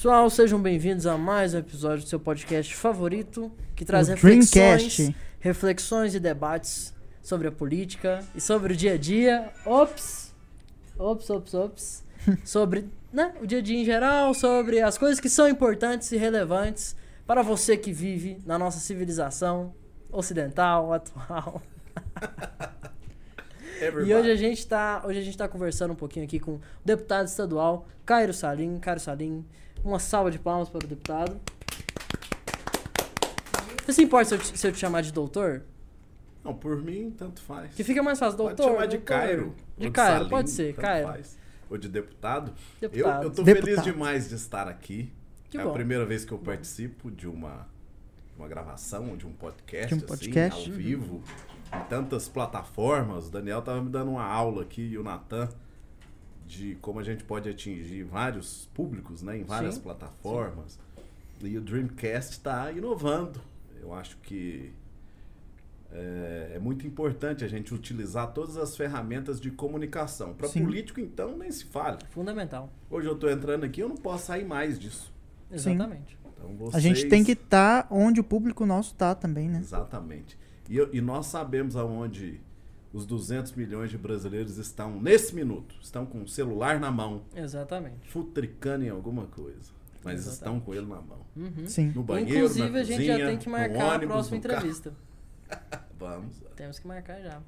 pessoal, sejam bem-vindos a mais um episódio do seu podcast favorito, que traz O reflexões, Dreamcast. reflexões e debates sobre a política e sobre o dia a dia. Ops! Ops, ops, ops. sobre né, o dia a dia em geral, sobre as coisas que são importantes e relevantes para você que vive na nossa civilização ocidental, atual. E hoje a gente tá, hoje a gente tá conversando um pouquinho aqui com o deputado estadual Cairo Salim. Cairo Salim, uma salva de palmas para o deputado. Você se importa se eu, te, se eu te chamar de doutor? Não, por mim, tanto faz. Que fica mais fácil, doutor. Pode chamar de doutor. Cairo. De ou Cairo, Salim, pode ser, Cairo. faz. Ou de deputado. Deputado. Eu, eu tô Deputado. feliz demais de estar aqui. Que é bom. a primeira vez que eu participo de uma, uma gravação, de um podcast, De um podcast. assim, ao vivo, em tantas plataformas. O Daniel tava me dando uma aula aqui e o Natan de como a gente pode atingir vários públicos, né, em várias Sim. plataformas. E o Dreamcast está inovando. Eu acho que é, é muito importante a gente utilizar todas as ferramentas de comunicação. Para Sim. político, então, nem se fale. Fundamental. Hoje eu estou entrando aqui, eu não posso sair mais disso. Exatamente. Então, vocês... A gente tem que estar onde o público nosso tá também, né? Exatamente. E, e nós sabemos aonde os 200 milhões de brasileiros estão nesse minuto. Estão com o celular na mão, Exatamente. futricando em alguma coisa. Mas Exatamente. estão com ele na mão. Uhum. Sim. No banheiro, Inclusive, na a gente já tem que marcar a ônibus, próxima no carro. entrevista. Vamos. Temos que marcar já.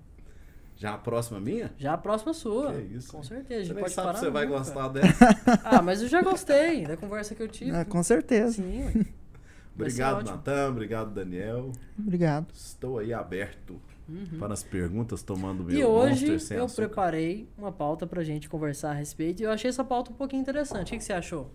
Já a próxima minha? Já a próxima sua. Que isso, Com certeza. A Você gente nem pode sabe se você vai nunca. gostar dessa. Ah, mas eu já gostei da conversa que eu tive. Ah, com certeza. Sim. Vai Obrigado. Natan. Obrigado, Daniel. Obrigado. Estou aí aberto Uhum. para as perguntas, tomando meu E hoje eu açúcar. preparei uma pauta pra gente conversar a respeito e eu achei essa pauta um pouquinho interessante. O que, que você achou?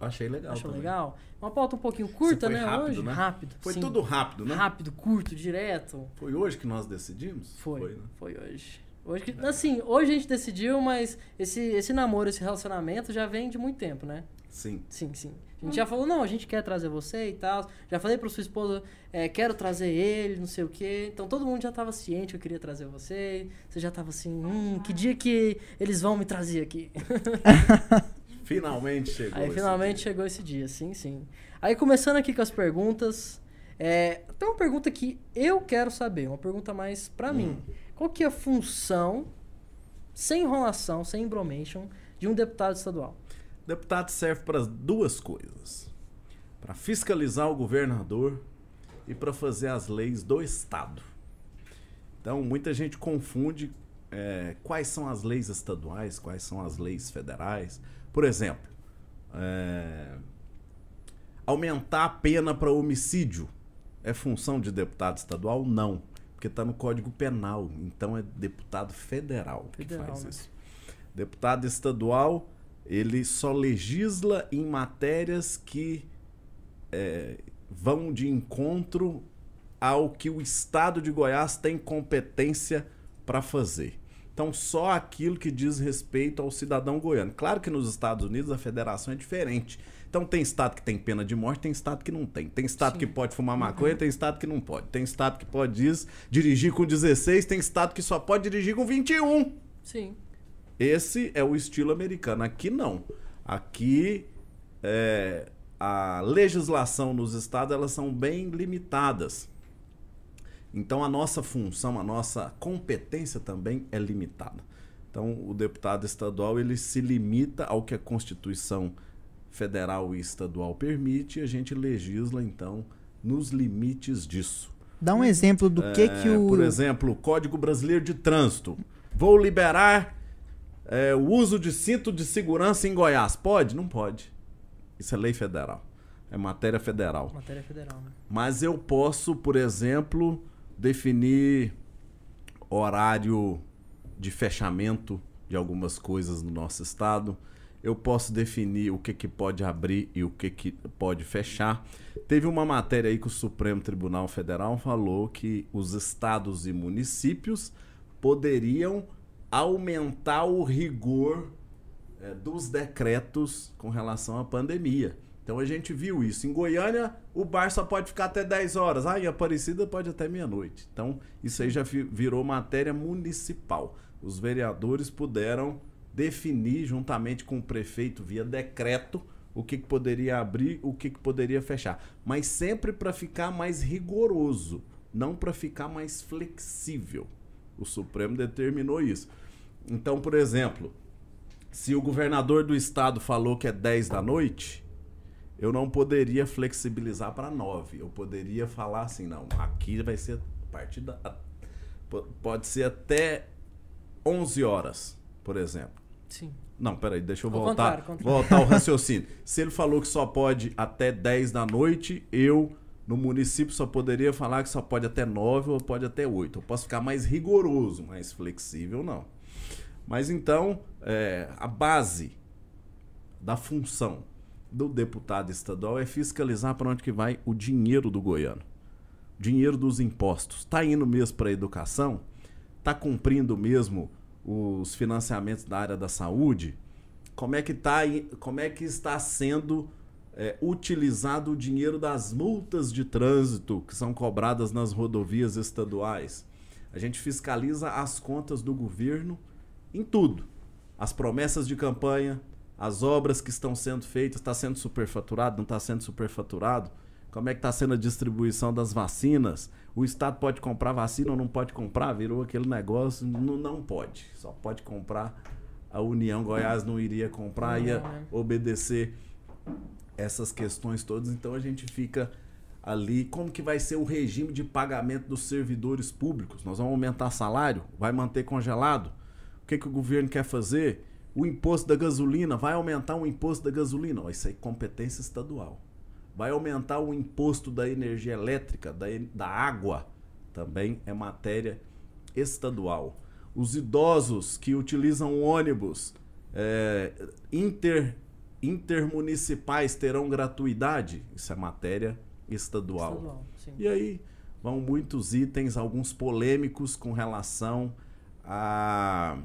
Achei legal Achou também. legal? Uma pauta um pouquinho curta, foi né? rápido, hoje. né? Rápido. Foi sim. tudo rápido, né? rápido, curto, direto. Foi hoje que nós decidimos? Foi. né? Foi, hoje. Hoje que, assim, hoje a gente decidiu, mas esse, esse namoro, esse relacionamento já vem de muito tempo, né? Sim. Sim, sim. A gente já falou, não, a gente quer trazer você e tal. Já falei pra sua esposa, é, quero trazer ele, não sei o quê. Então todo mundo já tava ciente que eu queria trazer você. Você já tava assim, hum, que dia que eles vão me trazer aqui? Finalmente chegou. Aí finalmente dia. chegou esse dia, sim, sim. Aí começando aqui com as perguntas. É, tem uma pergunta que eu quero saber, uma pergunta mais pra mim. Qual que é a função, sem enrolação, sem embromation, de um deputado estadual? Deputado serve para duas coisas: para fiscalizar o governador e para fazer as leis do Estado. Então, muita gente confunde é, quais são as leis estaduais, quais são as leis federais. Por exemplo, é, aumentar a pena para homicídio é função de deputado estadual? Não, porque está no Código Penal. Então, é deputado federal, Federal, que faz né? isso. Deputado estadual, ele só legisla em matérias que é, vão de encontro ao que o Estado de Goiás tem competência para fazer. Então, só aquilo que diz respeito ao cidadão goiano. Claro que nos Estados Unidos a federação é diferente. Então, tem estado que tem pena de morte, tem estado que não tem. Tem estado Sim. que pode fumar maconha, tem estado que não pode. Tem estado que pode dirigir com 16, tem estado que só pode dirigir com 21. Sim. Esse é o estilo americano. Aqui não. Aqui é, a legislação nos estados elas são bem limitadas. Então a nossa função, a nossa competência também é limitada. Então o deputado estadual ele se limita ao que a Constituição federal e estadual permite e a gente legisla então nos limites disso. Dá um exemplo do que que É, o. Por exemplo, o Código Brasileiro de Trânsito. Vou liberar é, o uso de cinto de segurança em Goiás. Pode? Não pode. Isso é lei federal. É matéria federal. Matéria federal, né? Mas eu posso, por exemplo, definir horário de fechamento de algumas coisas no nosso estado. Eu posso definir o que, que pode abrir e o que, que pode fechar. Teve uma matéria aí que o Supremo Tribunal Federal falou que os estados e municípios poderiam aumentar o rigor eh, dos decretos com relação à pandemia. Então a gente viu isso. Em Goiânia, o bar só pode ficar até 10 horas. Ah, em Aparecida pode até meia-noite. Então, isso aí já vi- virou matéria municipal. Os vereadores puderam definir, juntamente com o prefeito, via decreto, o que, que poderia abrir, o que, que poderia fechar. Mas sempre para ficar mais rigoroso, não para ficar mais flexível. O Supremo determinou isso. Então, por exemplo, se o governador do estado falou que é 10 da noite, eu não poderia flexibilizar para 9. Eu poderia falar assim, não, aqui vai ser a partir da. Pode ser até 11 horas, por exempo. Sim. Não, peraí, deixa eu Ao voltar, contrário, contrário. voltar ao raciocínio. Se ele falou que só pode até 10 da noite, eu, no município, só poderia falar que só pode até 9 ou pode até 8. Eu posso ficar mais rigoroso, mais flexível, não. Mas então, é, a base da função do deputado estadual é fiscalizar para onde que vai o dinheiro do goiano. Dinheiro dos impostos. Está indo mesmo para a educação? Está cumprindo mesmo os financiamentos da área da saúde? Como é que, tá, como é que está sendo é, utilizado o dinheiro das multas de trânsito que são cobradas nas rodovias estaduais? A gente fiscaliza as contas do governo em tudo. As promessas de campanha, as obras que estão sendo feitas, está sendo superfaturado, não está sendo superfaturado? Como é que está sendo a distribuição das vacinas? O Estado pode comprar vacina ou não pode comprar? Virou aquele negócio, não, não pode. Só pode comprar. A União Goiás não iria comprar, ia né? obedecer essas questões todas. Então a gente fica ali. Como que vai ser o regime de pagamento dos servidores públicos? Nós vamos aumentar salário? Vai manter congelado? O que, que o governo quer fazer? O imposto da gasolina, vai aumentar o imposto da gasolina? Isso aí é competência estadual. Vai aumentar o imposto da energia elétrica, da, da água, também é matéria estadual. Os idosos que utilizam ônibus é, inter, intermunicipais terão gratuidade? Isso é matéria estadual. Estadual. E aí vão muitos itens, alguns polêmicos com relação a,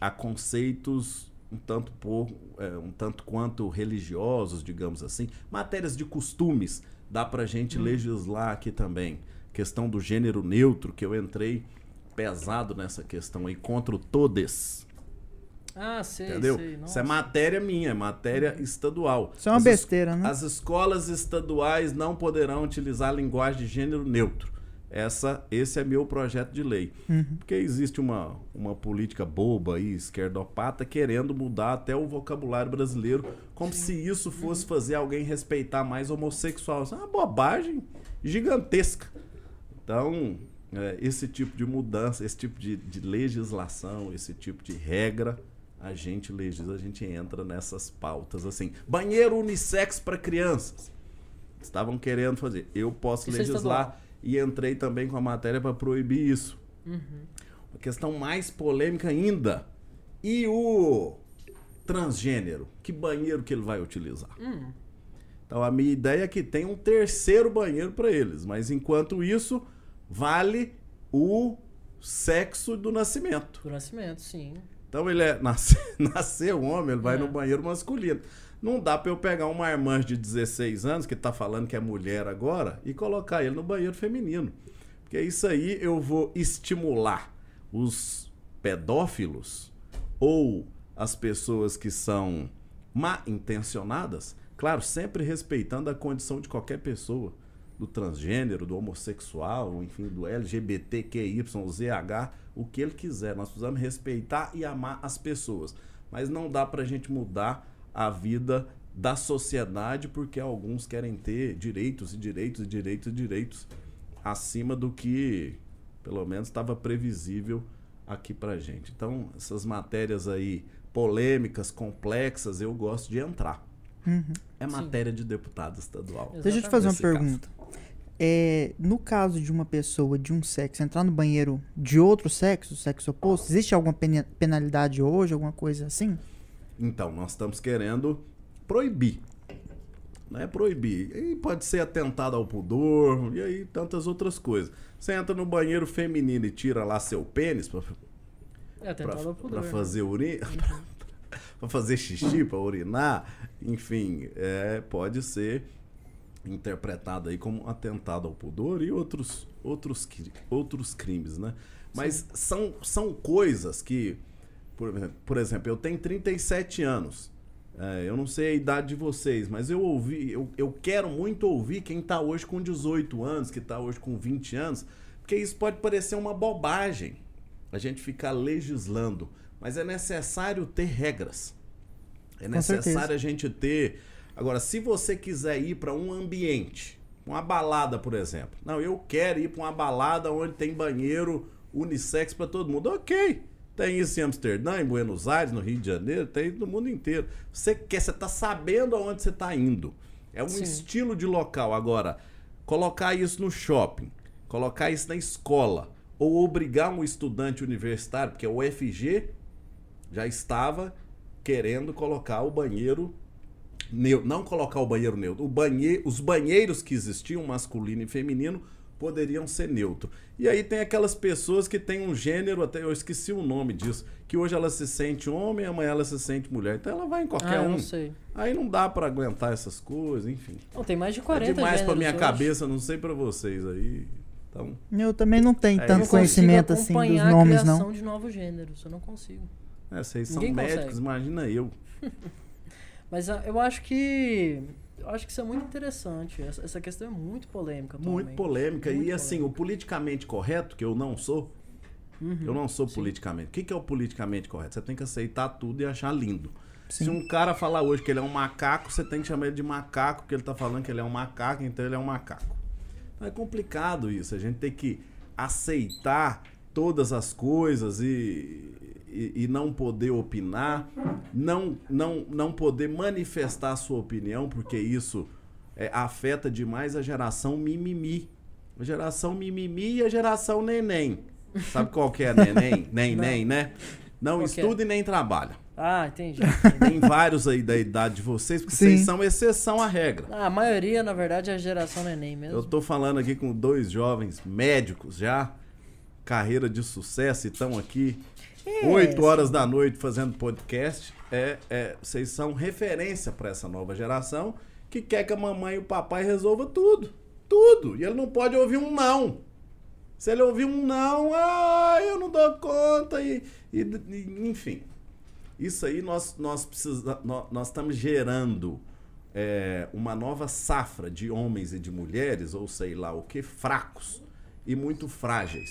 a conceitos um tanto, por, é, um tanto quanto religiosos, digamos assim. Matérias de costumes, dá pra gente legislar aqui também. Questão do gênero neutro, que eu entrei pesado nessa questão aí, contra o todes. Ah, sei, Entendeu? sei. Isso é matéria minha, é matéria estadual. Isso é uma As es- besteira, né? As escolas estaduais não poderão utilizar a linguagem de gênero neutro. Essa, esse é meu projeto de lei. Uhum. Porque existe uma, uma política boba aí, esquerdopata, querendo mudar até o vocabulário brasileiro, como se isso fosse fazer alguém respeitar mais homossexual. Isso é uma bobagem gigantesca. Então, é, esse tipo de mudança, esse tipo de, de legislação, esse tipo de regra, a gente legisla, a gente entra nessas pautas assim. Banheiro unissex para crianças. Estavam querendo fazer. Eu posso Isso é legislar estadual. E entrei também com a matéria para proibir isso. Uhum. Uma questão mais polêmica ainda. E o transgênero? Que banheiro que ele vai utilizar? Hum, Então a minha ideia é que tem um terceiro banheiro para eles, mas enquanto isso vale o sexo do nascimento. do nascimento, sim. Então ele é nasce, nasceu homem, ele vai É. no banheiro masculino. Não dá para eu pegar uma irmã de 16 anos que tá falando que é mulher agora e colocar ele no banheiro feminino. Porque isso aí eu vou estimular os pedófilos ou as pessoas que são mal intencionadas, claro, sempre respeitando a condição de qualquer pessoa, do transgênero, do homossexual, enfim, do LGBTQYZH, o que ele quiser. Nós precisamos respeitar e amar as pessoas. Mas não dá pra gente mudar a vida da sociedade porque alguns querem ter direitos e direitos e direitos e direitos acima do que pelo menos estava previsível aqui pra gente. Então, essas matérias aí polêmicas, complexas, eu gosto de entrar. Uhum. É Sim. matéria de deputado estadual. Exato. Deixa eu te fazer uma Nesse pergunta. É, no caso de uma pessoa de um sexo entrar no banheiro de outro sexo, sexo oposto, existe alguma pena- penalidade hoje, alguma coisa assim? Então, nós estamos querendo proibir. Né? Proibir. E pode ser atentado ao pudor, e aí tantas outras coisas. Você entra no banheiro feminino e tira lá seu pênis pra, É, pra, pudor. pra né? fazer uri... pra fazer xixi, pra urinar, enfim, é, pode ser interpretado aí como atentado ao pudor e outros outros outros crimes, né? Mas são, são coisas que por, exemplo- por exemplo, eu tenho 37 anos. É, eu não sei a idade de vocês, mas eu ouvi, eu, eu quero muito ouvir quem tá hoje com 18 anos, que tá hoje com 20 anos, porque isso pode parecer uma bobagem, a gente ficar legislando, mas é necessário ter regras. É necessário a gente ter. Agora, se você quiser ir para um ambiente, uma balada, por exemplo. Não, eu quero ir para uma balada onde tem banheiro unissex para todo mundo. Ok. Tem isso em Amsterdã, em Buenos Aires, no Rio de Janeiro, tem no mundo inteiro. Você quer, você tá sabendo aonde você está indo. É um Sim. estilo de local. Agora, colocar isso no shopping, colocar isso na escola, ou obrigar um estudante universitário, porque o UFG já estava querendo colocar o banheiro neutro. Não colocar o banheiro neutro. O banhe... Os banheiros que existiam, masculino e feminino, poderiam ser neutro. E aí tem aquelas pessoas que têm um gênero, até eu esqueci o nome disso, que hoje ela se sente homem, amanhã ela se sente mulher. Então ela vai em qualquer Ah, eu um. não sei. Aí não dá pra aguentar essas coisas, enfim. Não, tem mais de 40 é demais pra gêneros minha hoje. cabeça, não sei pra vocês aí. Então, Eu também não tenho É, eu tanto não conhecimento assim dos acompanhar nomes, a criação não. de novos gêneros, eu não consigo. é, vocês são Ninguém médicos, consegue. imagina eu. Mas ah, eu acho que. Eu acho que isso é muito interessante. Essa, essa questão é muito polêmica. Muito atualmente. polêmica. Muito e assim, o politicamente correto, que eu não sou, Uhum. eu não sou politicamente. O que, que é o politicamente correto? Você tem que aceitar tudo e achar lindo. Sim. Se um cara falar hoje que ele é um macaco, você tem que chamar ele de macaco, porque ele tá falando que ele é um macaco, então ele é um macaco. Então é complicado isso. A gente tem que aceitar todas as coisas e, e, e não poder opinar, não, não, não poder manifestar a sua opinião, porque isso é, afeta demais a geração mimimi. A geração mimimi e a geração neném. Sabe qual que é neném? Nem, né? Não Qual é? estuda e nem trabalha. Ah, entendi. Tem vários aí da idade de vocês, porque Sim. vocês são exceção à regra. Ah, a maioria, na verdade, é a geração neném mesmo. Eu tô falando aqui com dois jovens médicos já, carreira de sucesso, e estão aqui É, 8 horas da noite fazendo podcast. É, é, vocês são referência para essa nova geração que quer que a mamãe e o papai resolva tudo. Tudo. E ele não pode ouvir um não. Se ele ouvir um não, ah, eu não dou conta, e, e- e- enfim. Isso aí nós, nós, precisa, nós, nós estamos gerando é, uma nova safra de homens e de mulheres, ou sei lá o que, fracos e muito frágeis.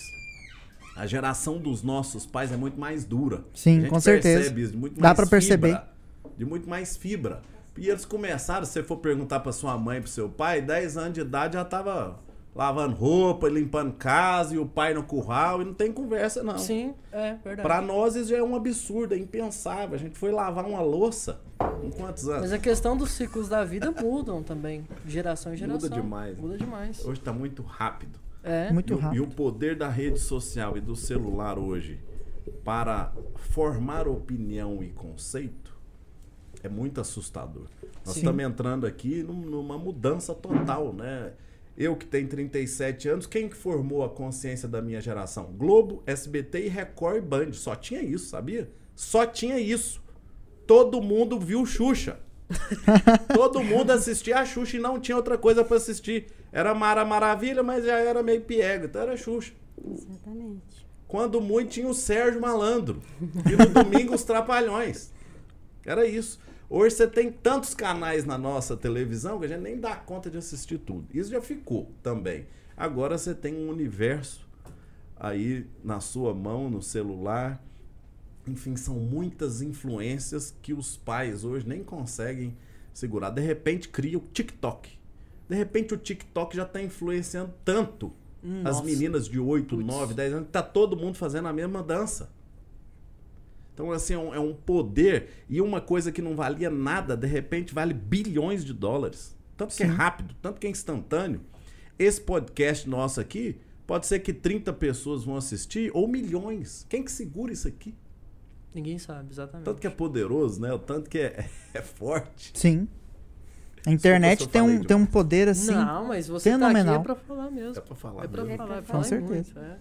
A geração dos nossos pais é muito mais dura. Sim, A gente com certeza. percebe isso, de muito Dá pra perceber. de muito mais fibra. E eles começaram, se você for perguntar pra sua mãe pro seu pai, 10 anos de idade já tava lavando roupa, limpando casa e o pai no curral e não tem conversa não. Sim, é verdade. Pra nós isso já é um absurdo, é impensável. A gente foi lavar uma louça com quantos anos? Mas a questão dos ciclos da vida mudam também, de geração em Muda geração. demais, né? Muda demais. Hoje tá muito rápido. É. Muito e, o- e rápido. o poder da rede social e do celular hoje para formar opinião e conceito é muito assustador. Nós Sim. estamos entrando aqui num- numa mudança total, né? Eu que tenho 37 anos, quem que formou a consciência da minha geração? Globo, SBT e Record e Band. Só tinha isso, sabia? Só tinha isso. Todo mundo viu Xuxa. Todo mundo assistia a Xuxa e não tinha outra coisa pra assistir. Era Mara Maravilha, mas já era meio piega, então era Xuxa. Exatamente. Quando muito tinha o Sérgio Malandro. E no domingo os Trapalhões. Era isso. Hoje você tem tantos canais na nossa televisão que a gente nem dá conta de assistir tudo. Isso já ficou também. Agora você tem um universo aí na sua mão, no celular. Enfim, são muitas influências que os pais hoje nem conseguem segurar. De repente cria o TikTok. De repente o TikTok já está influenciando tanto as Nossa. meninas de 8, Putz. 9, 10 anos, que tá todo mundo fazendo a mesma dança. Então, assim, é um, é um poder e uma coisa que não valia nada, de repente vale bilhões de dólares. Tanto que é Sim. rápido, tanto que é instantâneo. Esse podcast nosso aqui, pode ser que 30 pessoas vão assistir ou milhões. Quem que segura isso aqui? Ninguém sabe, exatamente. Tanto que é poderoso, né? O tanto que é, é forte. Sim. A internet tem um, tem um poder assim. Não, mas você fenomenal. tá aqui é pra falar mesmo. É pra falar É pra mesmo. falar, É pra falar falar. e Com muito, é.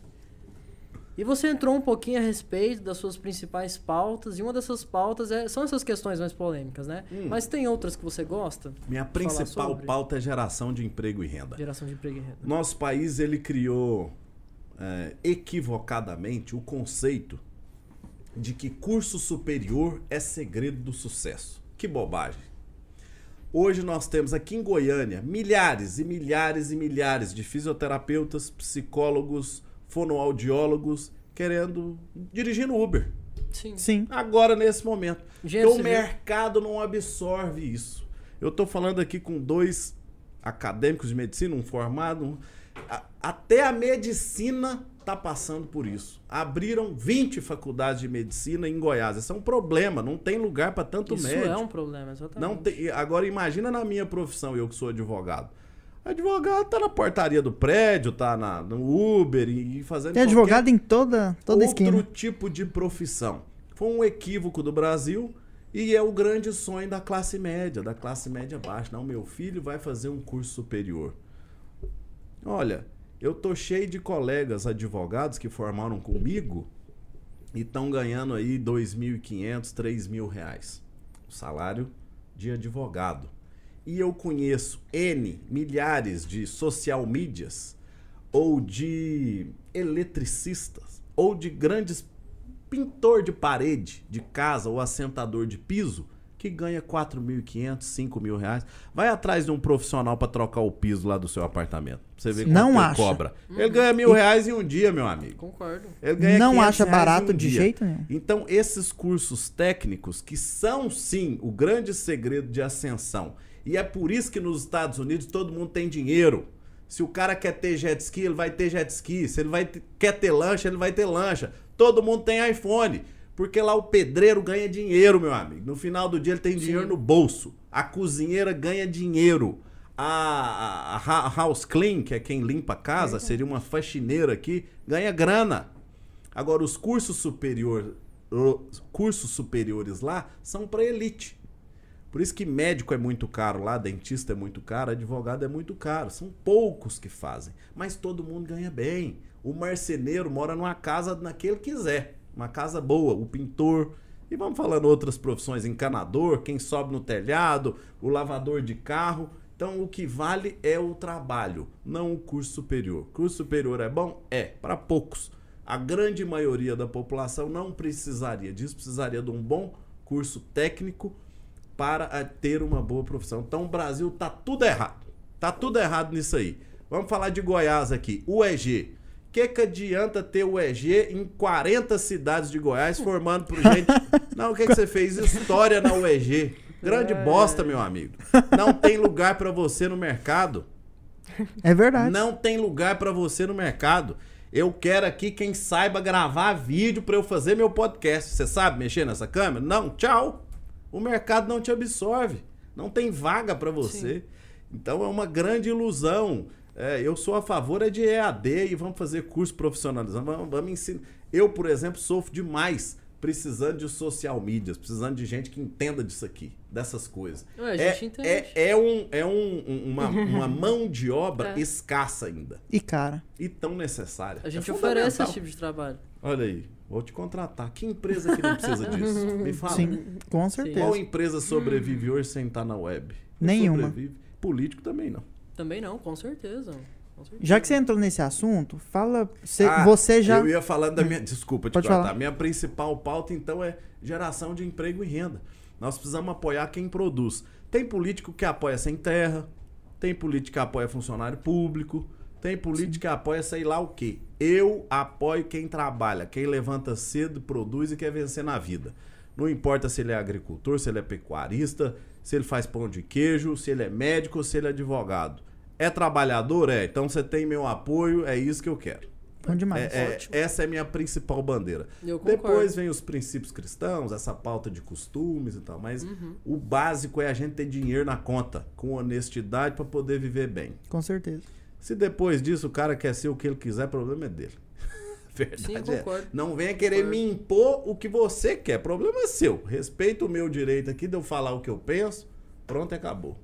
E você entrou um pouquinho a respeito das suas principais pautas, e uma dessas pautas é, são essas questões mais polêmicas, né? Hum. Mas tem outras que você gosta? Minha principal pauta é geração de emprego e renda. Geração de emprego e renda. Nosso país ele criou é, equivocadamente o conceito de que curso superior é segredo do sucesso. Que bobagem. Hoje nós temos aqui em Goiânia milhares e milhares e milhares de fisioterapeutas, psicólogos, fonoaudiólogos querendo dirigindo Uber. Sim. Sim. Agora nesse momento. Porque o mercado não absorve isso. Eu tô falando aqui com dois acadêmicos de medicina, um formado, um- até a medicina tá passando por isso. Abriram 20 faculdades de medicina em Goiás. Isso é um problema, não tem lugar para tanto Isso médico. é um problema, exatamente. Não tem, agora imagina na minha profissão, eu que sou advogado. Advogado tá na portaria do prédio, tá na, no Uber e, e fazendo Tem advogado em toda, toda outro esquina. tipo de profissão. Foi um equívoco do Brasil e é o grande sonho da classe média, da classe média baixa. Não, meu filho vai fazer um curso superior. Olha, eu tô cheio de colegas advogados que formaram comigo e estão ganhando aí 2.500, 3.000 reais. O salário de advogado. E eu conheço N, milhares de social medias ou de eletricistas ou de grandes pintor de parede de casa ou assentador de piso que ganha 4.500, 5 mil reais. Vai atrás de um profissional para trocar o piso lá do seu apartamento. Você quanto Não ele acha. cobra. Ele ganha mil reais em um dia, meu amigo. Concordo. Ele ganha Não 500 acha barato um de dia. jeito nenhum. Então, esses cursos técnicos, que são sim o grande segredo de ascensão, e é por isso que nos Estados Unidos todo mundo tem dinheiro. Se o cara quer ter jet ski, ele vai ter jet ski. Se ele vai ter- quer ter lancha, ele vai ter lancha. Todo mundo tem iPhone. Porque lá o pedreiro ganha dinheiro, meu amigo. No final do dia ele tem dinheiro no bolso. A cozinheira ganha dinheiro. A, a- a house clean, que é quem limpa a casa, seria uma faxineira aqui, ganha grana. Agora, os cursos, superior, os cursos superiores lá são para elite. Por isso que médico é muito caro lá, dentista é muito caro, advogado é muito caro. São poucos que fazem. Mas todo mundo ganha bem. O marceneiro mora numa casa naquele que quiser. Uma casa boa. O pintor. E vamos falando outras profissões. Encanador, quem sobe no telhado, o lavador de carro. Então o que vale é o trabalho, não o curso superior. Curso superior é bom? É, para poucos. A grande maioria da população não precisaria disso, precisaria de um bom curso técnico para ter uma boa profissão. Então o Brasil tá tudo errado. Tá tudo errado nisso aí. Vamos falar de Goiás aqui. O EG. O que, que adianta ter o EG em 40 cidades de Goiás formando por gente. Não, o que, que você fez? História na UEG. Grande bosta, meu amigo. Não tem lugar para você no mercado. É verdade. Não tem lugar pra você no mercado. Eu quero aqui quem saiba gravar vídeo pra eu fazer meu podcast. Você sabe mexer nessa câmera? Não, tchau. O mercado não te absorve. Não tem vaga pra você. Então é uma grande ilusão. É, eu sou a favor é de EAD e vamos fazer curso profissionalizando. Vamos, vamos ensinar. Eu, por exemplo, sofro demais precisando de social medias, precisando de gente que entenda disso aqui, dessas coisas. Ué, a é, gente entende. é, é um, é um- um- uma, uma mão de obra É. escassa ainda E cara, e tão necessária. A gente É oferece esse tipo de trabalho. Olha aí, vou te contratar. Que empresa que não precisa disso? Me fala. sim, com certeza. Qual empresa sobrevive hoje sem estar na web? Nenhuma. Sobrevive. Político também não. Também não, com certeza. Com certeza. Já que você entrou nesse assunto, fala. cê- Ah, você já. Eu ia falando da minha. Desculpa te Pode cortar. falar. Minha principal pauta, então, é geração de emprego e renda. Nós precisamos apoiar quem produz. Tem político que apoia sem terra, tem político que apoia funcionário público, tem político que apoia sei lá o quê. Eu apoio quem trabalha, quem levanta cedo, produz e quer vencer na vida. Não importa se ele é agricultor, se ele é pecuarista, se ele faz pão de queijo, se ele é médico ou se ele é advogado. É trabalhador? É. Então você tem meu apoio, é isso que eu quero. Bom demais. É- é- essa é a minha principal bandeira. Eu concordo. Depois vem os princípios cristãos, essa pauta de costumes e tal. Mas Uhum. o básico é a gente ter dinheiro na conta, com honestidade, para poder viver bem. Com certeza. Se depois disso o cara quer ser o que ele quiser, problema é dele. Verdade Sim, é. concordo. Não venha querer Concordo. me impor o que você quer. Problema é seu. Respeita o meu direito aqui de eu falar o que eu penso. Pronto, acabou.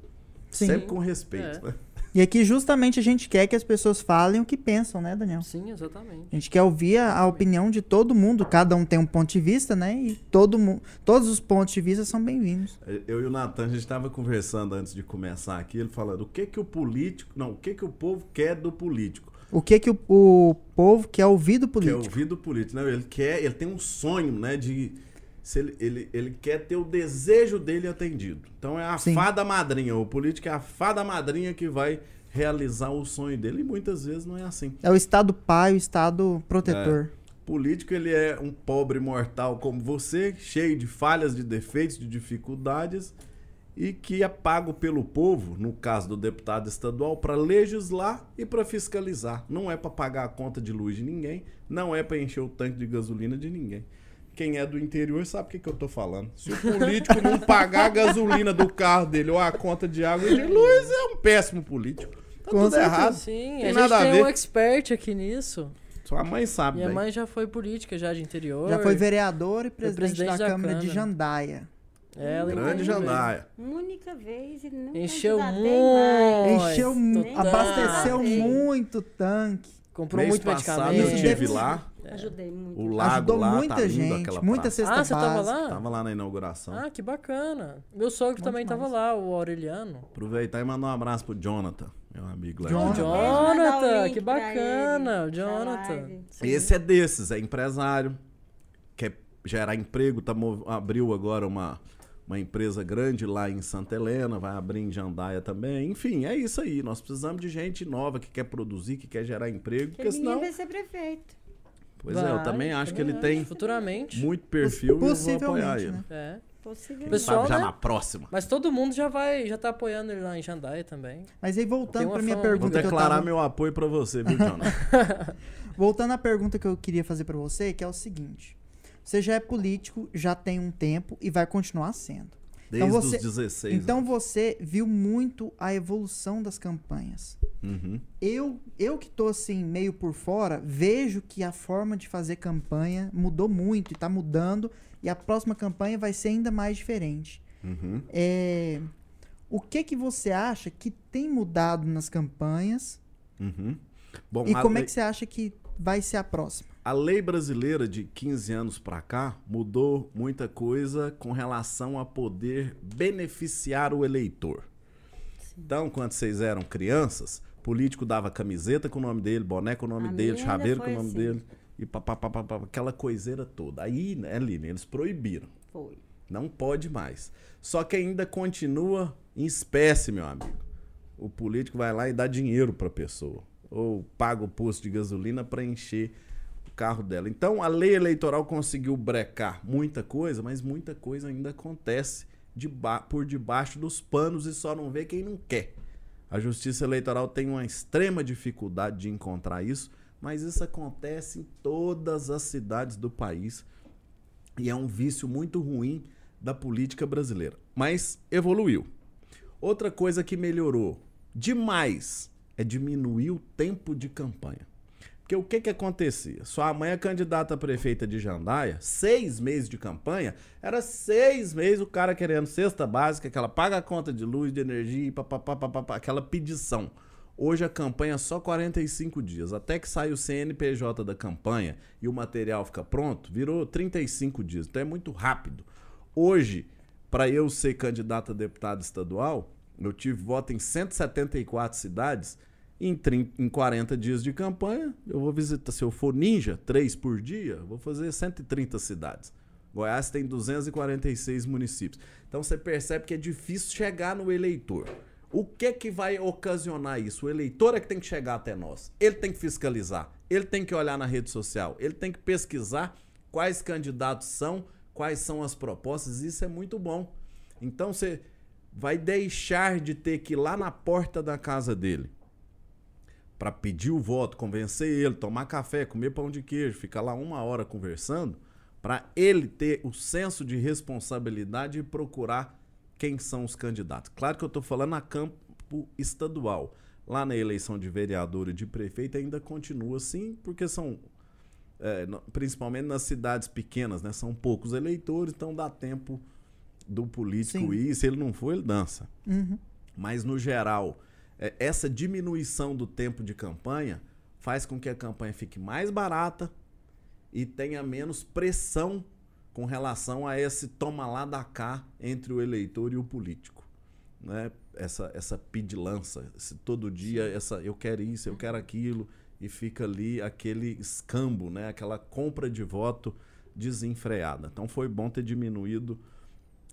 Sim. Sempre com respeito. É. né? E aqui justamente a gente quer que as pessoas falem o que pensam, né, Daniel? Sim, exatamente. A gente quer ouvir a, a opinião de todo mundo, cada um tem um ponto de vista, né? E todo mundo, todos os pontos de vista são bem-vindos. Eu e o Natan, a gente estava conversando antes de começar aqui, ele falando o que que o político, não, o que que o povo quer do político. O que que o, o povo quer ouvir do Quer político? ouvir do político, né? Ele quer, ele tem um sonho, né, de se ele, ele, ele quer ter o desejo dele atendido. Então é a Sim. fada madrinha, o político é a fada madrinha que vai realizar o sonho dele. E muitas vezes não é assim. É o Estado pai, o Estado protetor. Político, ele é um pobre mortal como você, cheio de falhas, de defeitos, de dificuldades, e que é pago pelo povo, no caso do deputado estadual, para legislar e para fiscalizar. Não é para pagar a conta de luz de ninguém, não é para encher o tanque de gasolina de ninguém. Quem é do interior sabe o que, que eu tô falando. Se o político não pagar a gasolina do carro dele ou a conta de água e de luz, é um péssimo político. Tá Com tudo certeza. errado. Sim, Tem a gente a tem ver. um expert aqui nisso. Sua mãe sabe, Minha bem. mãe já foi política já de interior. Já foi vereador e presidente, presidente da, da Câmara de Câmara. Jandaia. Ela Grande. Jandaia. Única vez e não Encheu muito. Encheu, mu- Nem abasteceu candidatei. muito tanque. Comprou Mês muito passado medicamento. eu estive deve- Ajudei muito. o lago Ajudou lá, muita tá gente, aquela muita praça. cesta Ah, você tava lá? Tava lá na inauguração. Ah, que bacana. Meu sogro também tava lá, o Aureliano. Aproveitar e mandar um abraço pro Jonathan, meu amigo lá. Jonathan. Jonathan, que bacana, ele, Jonathan. Esse é desses, é empresário, quer gerar emprego, tá, mov- abriu agora uma, uma empresa grande lá em Santa Helena, vai abrir em Jandaia também. Enfim, é isso aí. Nós precisamos de gente nova que quer produzir, que quer gerar emprego, porque Aquele menino senão. vai ser prefeito. Pois é, eu Vai, também acho que ele também tem acho. Futuramente. muito perfil e eu vou apoiar ele. né? É. Possivelmente. Pessoal, Sabe, já né? na próxima. Mas todo mundo já vai, já tá apoiando ele lá em Jandaia também. Mas aí voltando uma pra minha Vou pergunta que eu declarar tava... meu apoio pra você, viu, Jonathan? Voltando à pergunta que eu queria fazer pra você, que é o seguinte. Você já é político, já tem um tempo e vai continuar sendo. Desde Então você- os 16 Então você viu muito a evolução das campanhas. Uhum. Eu, eu que tô assim, meio por fora, vejo que a forma de fazer campanha mudou muito e tá mudando. E a próxima campanha vai ser ainda mais diferente. Uhum. É, o que que você acha que tem mudado nas campanhas? Uhum. Bom, E como é lei- que você acha que vai ser a próxima? A lei brasileira de 15 anos pra cá mudou muita coisa com relação a poder beneficiar o eleitor. Então, quando vocês eram crianças, político dava camiseta com o nome dele, boné com o nome A dele, chaveiro com o nome assim. dele, e papapá, aquela coiseira toda. Aí, né, Lina, eles proibiram. Foi. Não pode mais. Só que ainda continua em espécie, meu amigo. O político vai lá e dá dinheiro para a pessoa. Ou paga o posto de gasolina para encher carro dela. Então a lei eleitoral conseguiu brecar muita coisa, mas muita coisa ainda acontece deba- por debaixo dos panos e só não vê quem não quer. A justiça eleitoral tem uma extrema dificuldade de encontrar isso, mas isso acontece em todas as cidades do país e é um vício muito ruim da política brasileira. Mas evoluiu. Outra coisa que melhorou demais é diminuir o tempo de campanha. Porque o que que acontecia? Sua mãe é candidata a prefeita de Jandaia, seis meses de campanha, era seis meses o cara querendo cesta básica, que ela paga a conta de luz, de energia, papapá, papapá, aquela pedição. Hoje a campanha é só 45 dias. Até que sai o CNPJ da campanha e o material fica pronto, virou 35 dias. Então é muito rápido. Hoje, para eu ser candidato a deputado estadual, eu tive voto em 174 cidades. Em, 30, em 40 dias de campanha, eu vou visitar, se eu for ninja, três por dia, vou fazer 130 cidades. Goiás tem 246 municípios. Então você percebe que é difícil chegar no eleitor. O que que vai ocasionar isso? O eleitor é que tem que chegar até nós. Ele tem que fiscalizar, ele tem que olhar na rede social, ele tem que pesquisar quais candidatos são, quais são as propostas. Isso é muito bom. Então você vai deixar de ter que ir lá na porta da casa dele para pedir o voto, convencer ele, tomar café, comer pão de queijo, ficar lá uma hora conversando, para ele ter o senso de responsabilidade e procurar quem são os candidatos. Claro que eu estou falando a campo estadual. Lá na eleição de vereador e de prefeito ainda continua assim, porque são é, principalmente nas cidades pequenas, né? São poucos eleitores, então dá tempo do político Sim. ir. Se ele não for, ele dança. Uhum. Mas, no geral, essa diminuição do tempo de campanha faz com que a campanha fique mais barata e tenha menos pressão com relação a esse toma lá da cá entre o eleitor e o político. Né? Essa, essa pedilança, esse todo dia, essa eu quero isso, eu quero aquilo, e fica ali aquele escambo, né? aquela compra de voto desenfreada. Então foi bom ter diminuído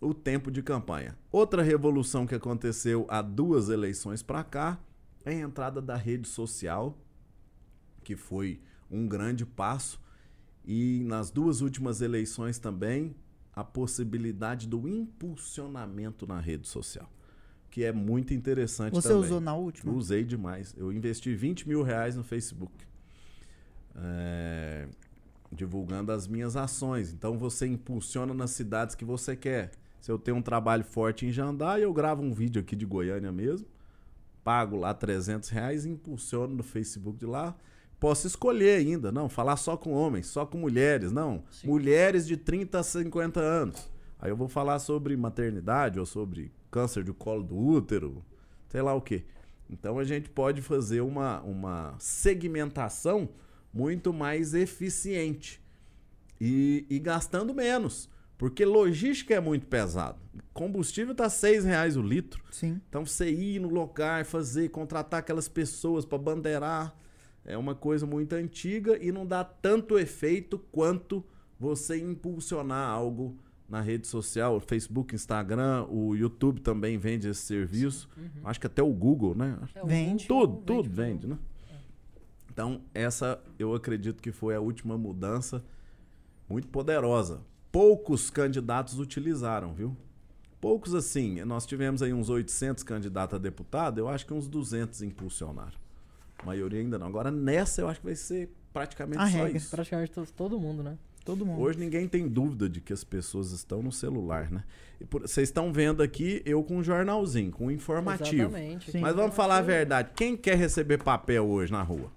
o tempo de campanha. Outra revolução que aconteceu há duas eleições para cá é a entrada da rede social, que foi um grande passo, e nas duas últimas eleições também a possibilidade do impulsionamento na rede social, que é muito interessante Você também. usou na última? Usei demais. Eu investi 20 mil reais no Facebook. É, divulgando as minhas ações. Então você impulsiona nas cidades que você quer. Se eu tenho um trabalho forte em Jandai, eu gravo um vídeo aqui de Goiânia mesmo, pago lá 300 reais e impulsiono no Facebook de lá. Posso escolher ainda, não, falar só com homens, só com mulheres, não. Sim. Mulheres de 30 a 50 anos. Aí eu vou falar sobre maternidade ou sobre câncer de colo do útero, sei lá o quê. Então a gente pode fazer uma, uma segmentação muito mais eficiente e, e gastando menos. Porque logística é muito pesado. Combustível tá seis reais o litro. Sim. Então você ir no lugar, fazer, contratar aquelas pessoas para bandeirar é uma coisa muito antiga e não dá tanto efeito quanto você impulsionar algo na rede social, Facebook, Instagram, o YouTube também vende esse serviço. Acho que até o Google, né? É, o Vende. Tudo, tudo tudo. vende, né? Então, essa eu acredito que foi a última mudança muito poderosa. Poucos candidatos utilizaram, viu? Poucos assim. Nós tivemos aí uns 800 candidatos a deputado, eu acho que uns 200 impulsionaram. A maioria ainda não. Agora, nessa eu acho que vai ser praticamente A só regra. isso. Praticamente to- todo mundo, né? Todo mundo. Hoje ninguém tem dúvida de que as pessoas estão no celular, né? E Vocês estão vendo aqui eu com um jornalzinho, com um informativo. Exatamente. Sim. Mas vamos falar a verdade. Quem quer receber papel hoje na rua?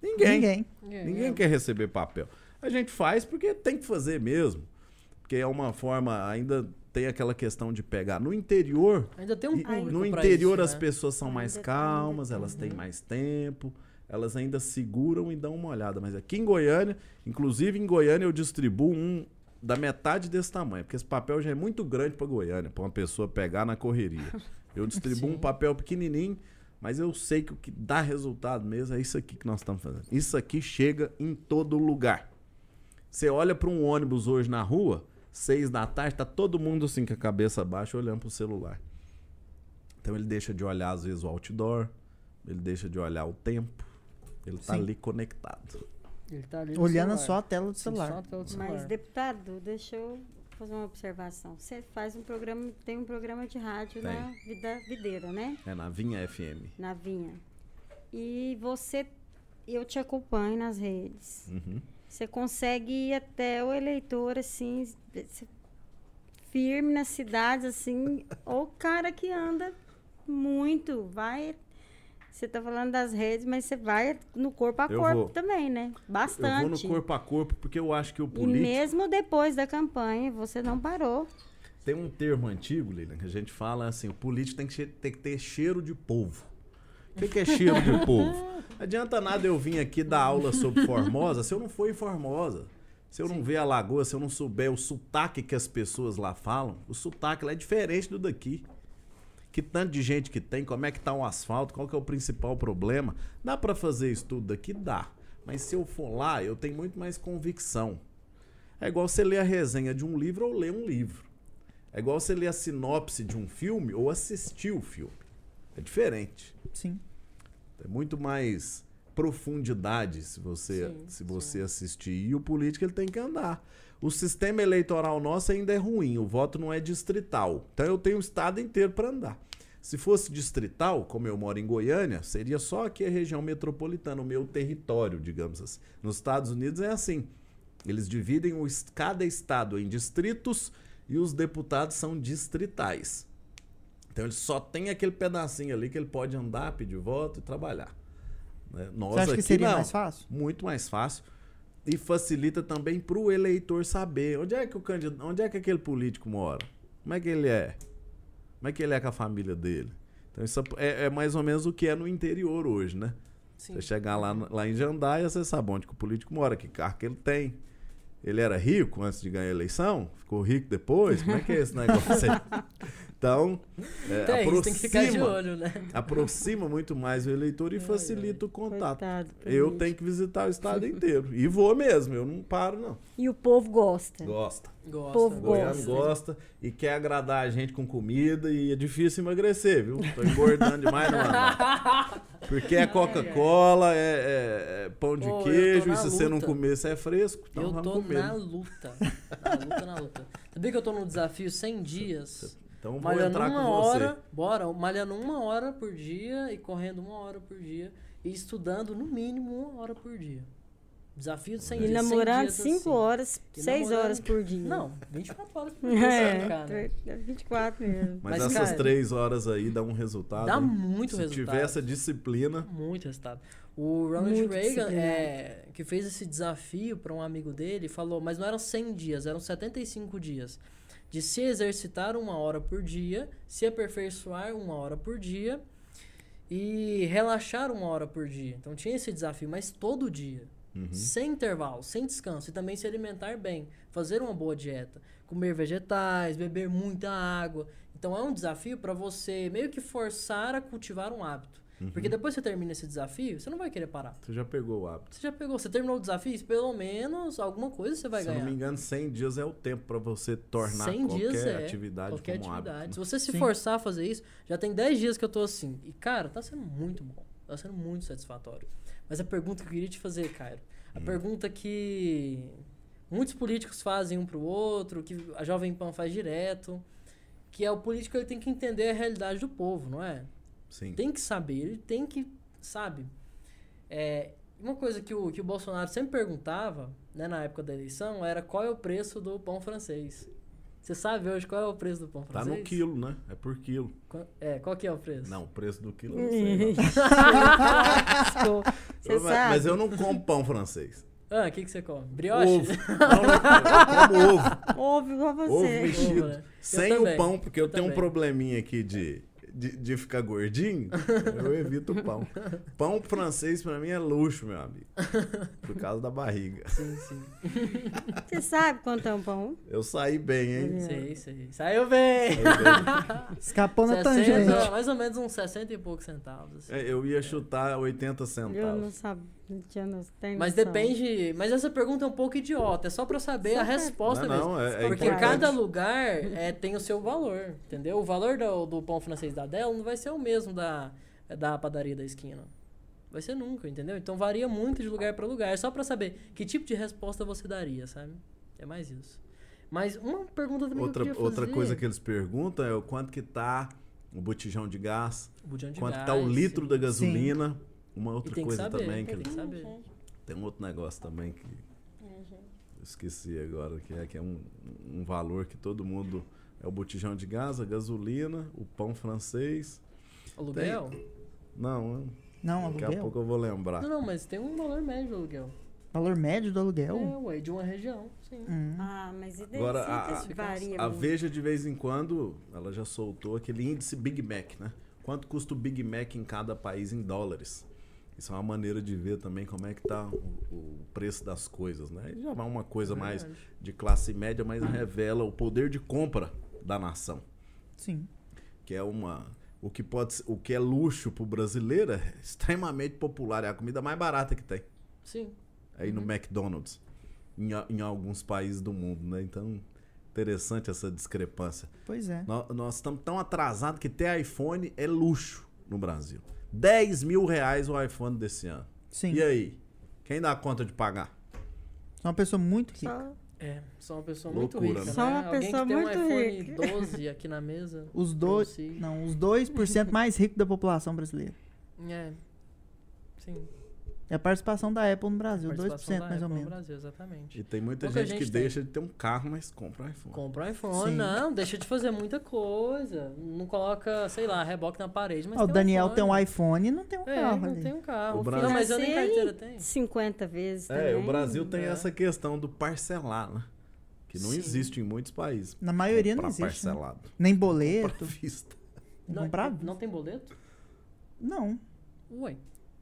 Ninguém. Ninguém. É, Ninguém é. quer receber papel. A gente faz porque tem que fazer mesmo. Porque é uma forma, ainda tem aquela questão de pegar. No interior, Ainda tem um e- público no pra interior isso, as né? pessoas são Ainda mais tem, calmas, ainda elas tem. têm mais tempo, elas ainda seguram e dão uma olhada. Mas aqui em Goiânia, inclusive em Goiânia eu distribuo um da metade desse tamanho, porque esse papel já é muito grande para Goiânia, para uma pessoa pegar na correria. Eu distribuo um papel pequenininho, mas eu sei que o que dá resultado mesmo é isso aqui que nós estamos fazendo. Isso aqui chega em todo lugar. Você olha para um ônibus hoje na rua, seis da tarde, tá todo mundo assim com a cabeça baixa olhando pro celular. Então ele deixa de olhar às vezes o outdoor, ele deixa de olhar o tempo, ele tá Sim. ali conectado. Ele tá ali Olhando celular. só a tela do Sim, Só a celular. tela do Mas, celular. deputado, deixa eu fazer uma observação. Você faz um programa, tem um programa de rádio Tem. na Vida Videira, né? É na Vinha FM. Na Vinha. E você, eu te acompanho nas redes. Uhum. Você consegue ir até o eleitor, assim, firme nas cidades, assim, ou o cara que anda muito, vai. Você tá falando das redes, mas você vai no corpo a Eu corpo vou. também, né? Bastante. Eu vou no corpo a corpo porque eu acho que o E político mesmo depois da campanha, você não parou. tem um termo antigo, Lilian, que a gente fala assim, o político tem que, tem que ter cheiro de polvo. O que, que é cheiro de polvo? Não adianta nada eu vir aqui dar aula sobre Formosa se eu não for em Formosa. Se eu não ver a lagoa, se eu não souber o sotaque que as pessoas lá falam, o sotaque lá é diferente do daqui. Que tanto de gente que tem, como é que tá o asfalto, qual que é o principal problema. Dá pra fazer isso tudo daqui? Dá. Mas se eu for lá, eu tenho muito mais convicção. É igual você ler a resenha de um livro ou ler um livro. É igual você ler a sinopse de um filme ou assistir o filme. É diferente. Sim. É muito mais profundidade se você, Sim, se você assistir. E o político ele tem que andar. O sistema eleitoral nosso ainda é ruim, o voto não é distrital. Então eu tenho o estado inteiro para andar. Se fosse distrital, como eu moro em Goiânia, seria só aqui a região metropolitana, o meu território, digamos assim. Nos Estados Unidos é assim. Eles dividem o cada estado em distritos e os deputados são distritais. Então ele só tem aquele pedacinho ali que ele pode andar, pedir voto e trabalhar. né? Nós Você acha que aqui seria não. mais fácil? Muito mais fácil. E facilita também para o eleitor saber onde é que o candidato, onde é que aquele político mora, como é que ele é, como é que ele é com a família dele. Então isso é, é mais ou menos o que é no interior hoje, né? Sim. Você chegar lá, lá em Jandaia, você sabe onde que o político mora, que carro que ele tem. Ele era rico antes de ganhar a eleição? Ficou rico depois? Como é que é esse negócio aí? Então, é, Tem, isso, tem que ficar de aproxima, olho, né? aproxima muito mais o eleitor e Ai, facilita o contato. Coitado, Eu político. tenho que visitar o estado inteiro. E vou mesmo, eu não paro, não. E o povo gosta. Gosta. Gosta. Povo né? Goiano Gosta. gosta e quer agradar a gente com comida e é difícil emagrecer, viu? Tô engordando demais, não. não. Porque é Coca-Cola, é, é- é pão de Ô, eu tô queijo, e se você não luta. comer, você é fresco. Então eu vamos tô comer. na luta. Na luta, na luta. Sabia que eu tô no desafio 100 dias? Então vou Malhando entrar uma com hora, você. bora, malhando uma hora por dia e correndo uma hora por dia e estudando no mínimo uma hora por dia. Desafio de 100 E dias. 100 namorando dias 5 assim. horas, E 6 namorando- horas por dia. Não, 24 horas por dia, É, cara. é 24 mesmo. Mas, Mas, essas cara, três horas aí dão um resultado. Dá muito Se resultado. tiver essa disciplina, Muito resultado. O Ronald Muito Reagan, é, que fez esse desafio para um amigo dele, falou, mas não eram 100 dias, eram 75 dias. De se exercitar uma hora por dia, se aperfeiçoar uma hora por dia e relaxar uma hora por dia. Então tinha esse desafio, mas todo dia. Uhum. Sem intervalo, sem descanso. E também se alimentar bem. Fazer uma boa dieta. Comer vegetais, beber muita água. Então é um desafio para você meio que forçar a cultivar um hábito. Uhum. Porque depois que você termina esse desafio, você não vai querer parar. você já pegou o hábito. Você já pegou, você terminou o desafio, pelo menos alguma coisa você vai Se eu ganhar. não me engano, 100 dias é o tempo para você tornar 100 qualquer dias é atividade qualquer como atividade. hábito. Se né? você se Sim. forçar a fazer isso, já tem 10 dias que eu tô assim. E, cara, tá sendo muito bom. Tá sendo muito satisfatório. Mas a pergunta que eu queria te fazer, Cairo, a pergunta que muitos políticos fazem um pro outro, que a Jovem Pan faz direto, que é o político ele tem que entender a realidade do povo, não é? Sim. Tem que saber, ele tem que, sabe? É, uma coisa que o, que o Bolsonaro sempre perguntava, né, na época da eleição, era qual é o preço do pão francês. Você sabe hoje qual é o preço do pão Tá francês? no quilo, né? É por quilo. Qu- É, qual que é o preço? Não, o preço do quilo eu não sei. não. Eu- mas, mas eu não como pão francês. Ah, o que, que você come? Brioche? Ovo. Não, não, eu como ovo. Ouve igual você. Ovo mexido. Ovo, né? Sem também, o pão, porque eu, eu tenho um também. probleminha aqui de, de, de ficar gordinho. eu evito o pão. Pão francês pra mim é luxo, meu amigo. Por causa da barriga. Sim, sim. Você sabe quanto é um pão? Eu saí bem, hein? Sei, sei. Saiu bem! Bem. Escapou na 60, tangente. mais ou menos uns 60 e poucos centavos. assim. É, Eu ia chutar 80 Eu não centavos. sabia. Não tem Mas depende. Mas essa pergunta é um pouco idiota. É só pra saber Só a resposta Não, mesmo. não, é- é Porque importante. cada lugar é, tem o seu valor, entendeu? O valor do, do pão francês da Dell não vai ser o mesmo da, da padaria da esquina. Vai ser nunca, entendeu? Então varia muito de lugar pra lugar. É só pra saber que tipo de resposta você daria, sabe? É mais isso. Mas uma pergunta também Outra, que eu queria outra fazer. coisa que eles perguntam é o quanto que tá o botijão de gás, O botijão de quanto que gás, tá o litro sim. da gasolina. Uma outra tem que coisa saber, também que tem que saber. tem um outro negócio também que eu esqueci agora, que é, que é um, um valor que todo mundo. É o botijão de gás, a gasolina, o pão francês. Aluguel? Não, Não, daqui a aluguel. pouco eu vou lembrar. Não, não, mas tem um valor médio do aluguel. Valor médio do aluguel? É, ué, de uma região, sim. Hum. Ah, mas e daí Agora, sempre a- varia A. Veja, de vez em quando, ela já soltou aquele índice Big Mac, né? Quanto custa o Big Mac em cada país em dólares? Isso é uma maneira de ver também como é que tá o, o preço das coisas, né? E já vai uma coisa mais Verdade. de classe média, mas revela o poder de compra da nação. Sim. Que é uma... O que, pode, o que é luxo pro brasileiro é extremamente popular. É a comida mais barata que tem Sim. aí no McDonald's em, em alguns países do mundo, né? Então, interessante essa discrepância. Pois é. Nó- Nós estamos tão atrasados que ter iPhone é luxo no Brasil. 10 mil reais o iPhone desse ano. Sim. E aí? Quem dá conta de pagar? Sou uma pessoa muito rica. É, sou uma pessoa Loucura, muito rica, né? né? Só uma Alguém pessoa que tem um muito iPhone rica. 12 aqui na mesa. Os dois. Não, os 2% mais ricos da população brasileira. É. Sim. É a participação da Apple no Brasil, 2% Participação da mais ou Apple no menos. Brasil, exatamente. E tem muita Pouca gente, que gente tem. deixa de ter um carro, mas compra um iPhone. Compra um iPhone, Sim. não, deixa de fazer muita coisa. Não coloca, sei lá, reboque na parede, mas Ó, o Daniel um tem um iPhone. e não tem um É, carro não ali. tem um carro. O Brasil- Não, mas eu nem carteira tenho. 50 vezes É, o também. Brasil tem É. essa questão do parcelar, né? Que não Sim. existe em muitos países. Na maioria não Comprar existe. né? parcelado. Nem Comprar boleto. à vista. Não, Comprar? não tem boleto? Não. Ué,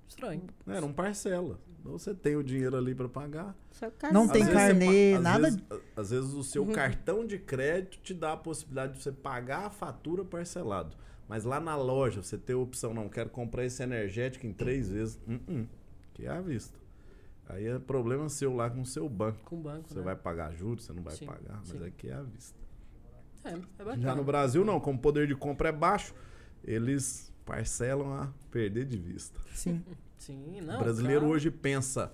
estranho. É, não parcela. Então você tem o dinheiro ali para pagar. Só Não tem carnê, nada- vezes- às vezes o seu cartão de crédito te dá a possibilidade de você pagar a fatura parcelado. Mas lá na loja você tem a opção, não, quero comprar esse energético em três vezes. Hum, hum, que é à vista. Aí é problema seu lá com o seu banco. Com o banco, Você né? vai pagar juros, você não vai Sim, pagar, mas sim. aqui é à vista. É, é bacana. Já no Brasil não, como o poder de compra é baixo, eles parcelam a perder de vista. Sim. Sim, não. o brasileiro cara. hoje pensa,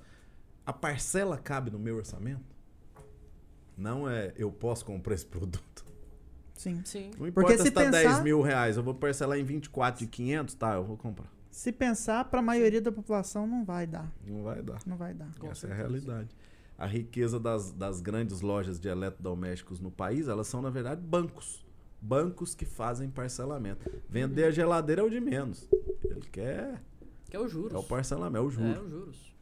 a parcela cabe no meu orçamento? Não é, eu posso comprar esse produto. Sim. Sim. Não importa Porque se se tá 10 pensar- mil reais, eu vou parcelar em 24 de 500, tá, eu vou comprar. Se pensar, pra maioria da população não vai dar. Não vai dar. Não vai dar. Com Essa é certeza. a realidade. A riqueza das, das grandes lojas de eletrodomésticos no país, elas são, na verdade, bancos. Bancos que fazem parcelamento. Vender a geladeira é o de menos. Ele quer. Que é o juros. É o parcelamento, é o É, juro. os juros.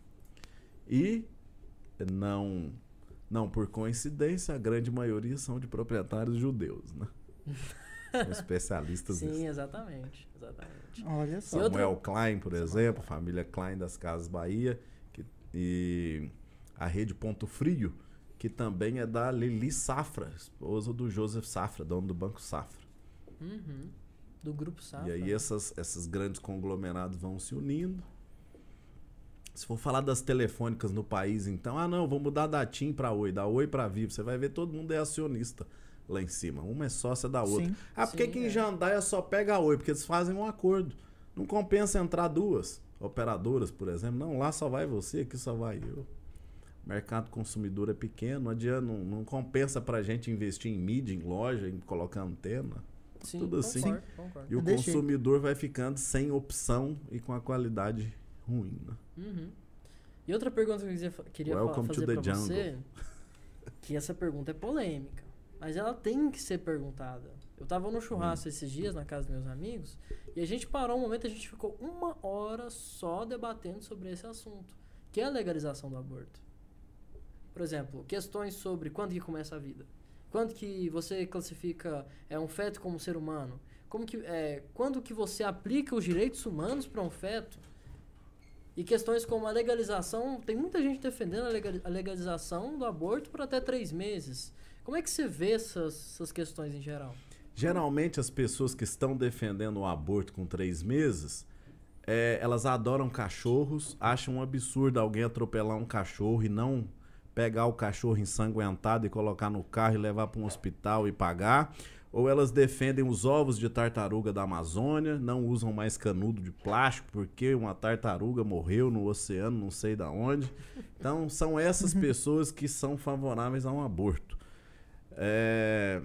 E não, não por coincidência, a grande maioria são de proprietários judeus, né? São especialistas Sim, nisso. exatamente. Exatamente. Olha só. Samuel Klein, por exemplo, família Klein das Casas Bahia, que- e a rede Ponto Frio, que também é da Lili Safra, esposa do Joseph Safra, dono do Banco Safra. Uhum. Do grupo Safra. E aí essas, esses grandes conglomerados vão se unindo. Se for falar das telefônicas no país, então, ah não, vou mudar da TIM para Oi, da Oi para Vivo. Você vai ver todo mundo é acionista lá em cima. Uma é sócia da outra. Sim. Ah, por que Sim, que em é. Jandaia só pega a Oi? Porque eles fazem um acordo. Não compensa entrar duas operadoras, por exemplo. Não, lá só vai você, aqui só vai eu. Mercado consumidor é pequeno, não adianta, não, não compensa pra gente investir em mídia, em loja, em colocar antena. Sim, tudo assim. concordo, concordo. E o Deixei. consumidor vai ficando sem opção e com a qualidade ruim. Né? Uhum. E outra pergunta que eu queria, Welcome fazer jungle. você, que essa pergunta é polêmica, mas ela tem que ser perguntada. Eu tava no churrasco Hum. esses dias na casa dos meus amigos e a gente parou um momento, a gente ficou uma hora só debatendo sobre esse assunto, que é a legalização do aborto. Por exemplo, questões sobre quando que começa a vida. Quando que você classifica é, um feto como ser humano? Como que, é, quando que você aplica os direitos humanos para um feto? E questões como a legalização, tem muita gente defendendo a legali- a legalização do aborto por até três meses. Como é que você vê essas, essas questões em geral? Geralmente as pessoas que estão defendendo o aborto com três meses, é, elas adoram cachorros, acham um absurdo alguém atropelar um cachorro e não pegar o cachorro ensanguentado e colocar no carro e levar para um hospital e pagar. Ou elas defendem os ovos de tartaruga da Amazônia, não usam mais canudo de plástico porque uma tartaruga morreu no oceano, não sei da onde. Então são essas pessoas que são favoráveis a um aborto. É,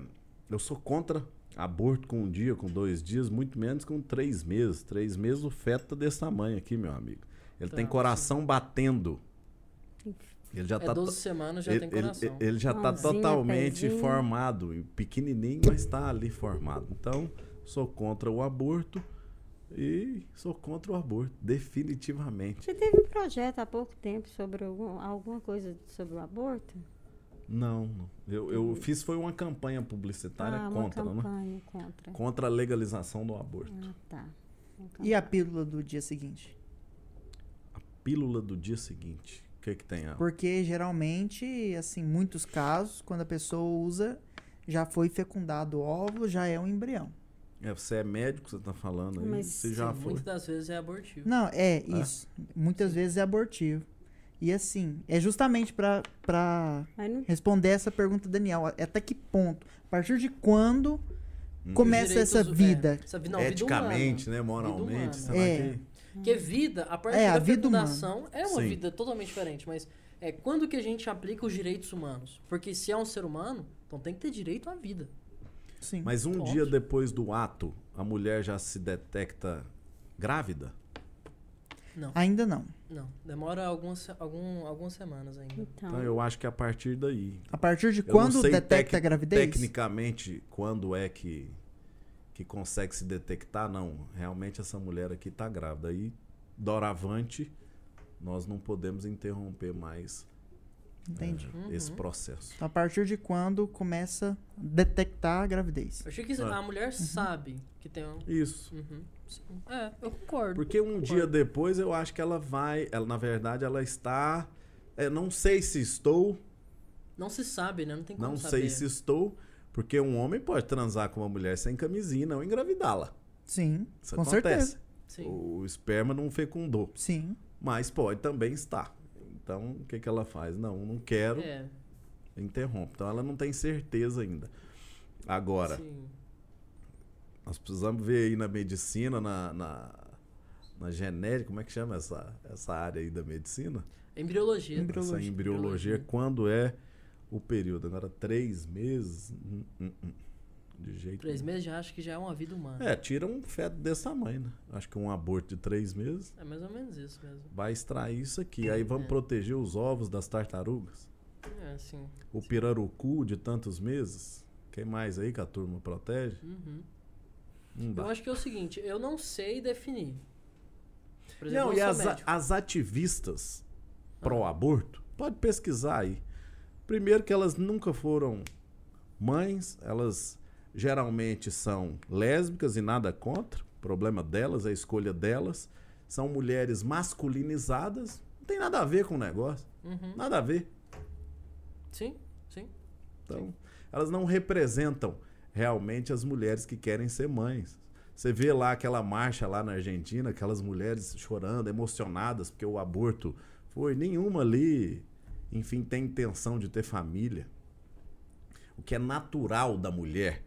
eu sou contra aborto com um dia, com dois dias, muito menos com três meses. Três meses o feto tá desse tamanho aqui, meu amigo. Ele Tá, tem coração batendo. Ele já É tá 12 semanas já ele, tem ele- coração. ele já tá Mãozinha, totalmente pezinho. formado, e pequenininho, mas está ali formado. Então, sou contra o aborto e sou contra o aborto, definitivamente. Você teve um projeto há pouco tempo sobre algum- alguma coisa sobre o aborto? Não, não. Eu, eu fiz foi uma campanha publicitária ah, contra, uma né? campanha contra. Contra a legalização do aborto. Ah, tá. E a pílula do dia seguinte? Pílula do dia seguinte. Que que tem? Al? Porque geralmente, assim, muitos casos, quando a pessoa usa, já foi fecundado o óvulo, já é um embrião. É, você é médico, você tá falando aí, Mas, você já Sim, foi. Muitas das vezes é abortivo. Não, é isso. Muitas vezes é abortivo. E assim, é justamente pra, pra Mas não responder essa pergunta, Daniel. Até que ponto? A partir de quando Hum. começa Direitos- essa é, vida? essa vi- não, vida Eticamente, humana. né? Moralmente. humana. será É. que- Porque vida, a partir É, a da fecundação, é uma Sim. vida totalmente diferente, mas é quando que a gente aplica os direitos humanos? Porque se é um ser humano, então tem que ter direito à vida. Sim. Mas um dia depois do ato, a mulher já se detecta grávida? Não, Ainda não. não. Demora algumas, algum, algumas semanas ainda. Então, Então eu acho que a partir daí. A partir de Eu quando detecta tec- a gravidez? Tecnicamente, quando é que, que consegue se detectar? Não, realmente essa mulher aqui está grávida. Aí, doravante, nós não podemos interromper mais Entendi. eh, Uhum. esse processo. A partir de quando começa a detectar a gravidez? Eu achei que Ah. a mulher sabe que tem um. Isso. Uhum. É, eu concordo. Porque um Concordo. dia depois eu acho que ela vai. Ela, na verdade, ela está. é, não sei se estou. Não se sabe, né? Não tem como Não saber. sei se estou. Porque um homem pode transar com uma mulher sem camisinha e não engravidá-la. Sim, Isso com acontece. certeza. Sim. O esperma não fecundou. Sim. Mas pode também estar. Então, o que, que ela faz? Não, não quero, É, interrompe. Então, ela não tem certeza ainda. Agora, sim. nós precisamos ver aí na medicina, na, na, na genética, como é que chama essa, essa área aí da medicina? Embriologia. Embrio- Essa Embriologia. embriologia, quando é o período? Agora, três meses? Hum, hum, hum. De jeito Três meses já acho que já é uma vida humana. É, tira um feto desse tamanho, né? Acho que um aborto de três meses É mais ou menos isso mesmo. vai extrair isso aqui. Aí vamos É. proteger os ovos das tartarugas. É, sim. O pirarucu de tantos meses. Quem mais aí que a turma protege? Uhum. Não Eu acho que é o seguinte, eu não sei definir. Exemplo, Não, e as, as ativistas pró-aborto, pode pesquisar aí. Primeiro que elas nunca foram mães, elas geralmente são lésbicas e nada contra. O problema delas, é a escolha delas. São mulheres masculinizadas. Não tem nada a ver com o negócio. Uhum. Nada a ver. Sim, sim. Então, elas não representam realmente as mulheres que querem ser mães. Você vê lá aquela marcha lá na Argentina, aquelas mulheres chorando, emocionadas porque o aborto foi. Nenhuma ali, enfim, tem intenção de ter família. O que é natural da mulher,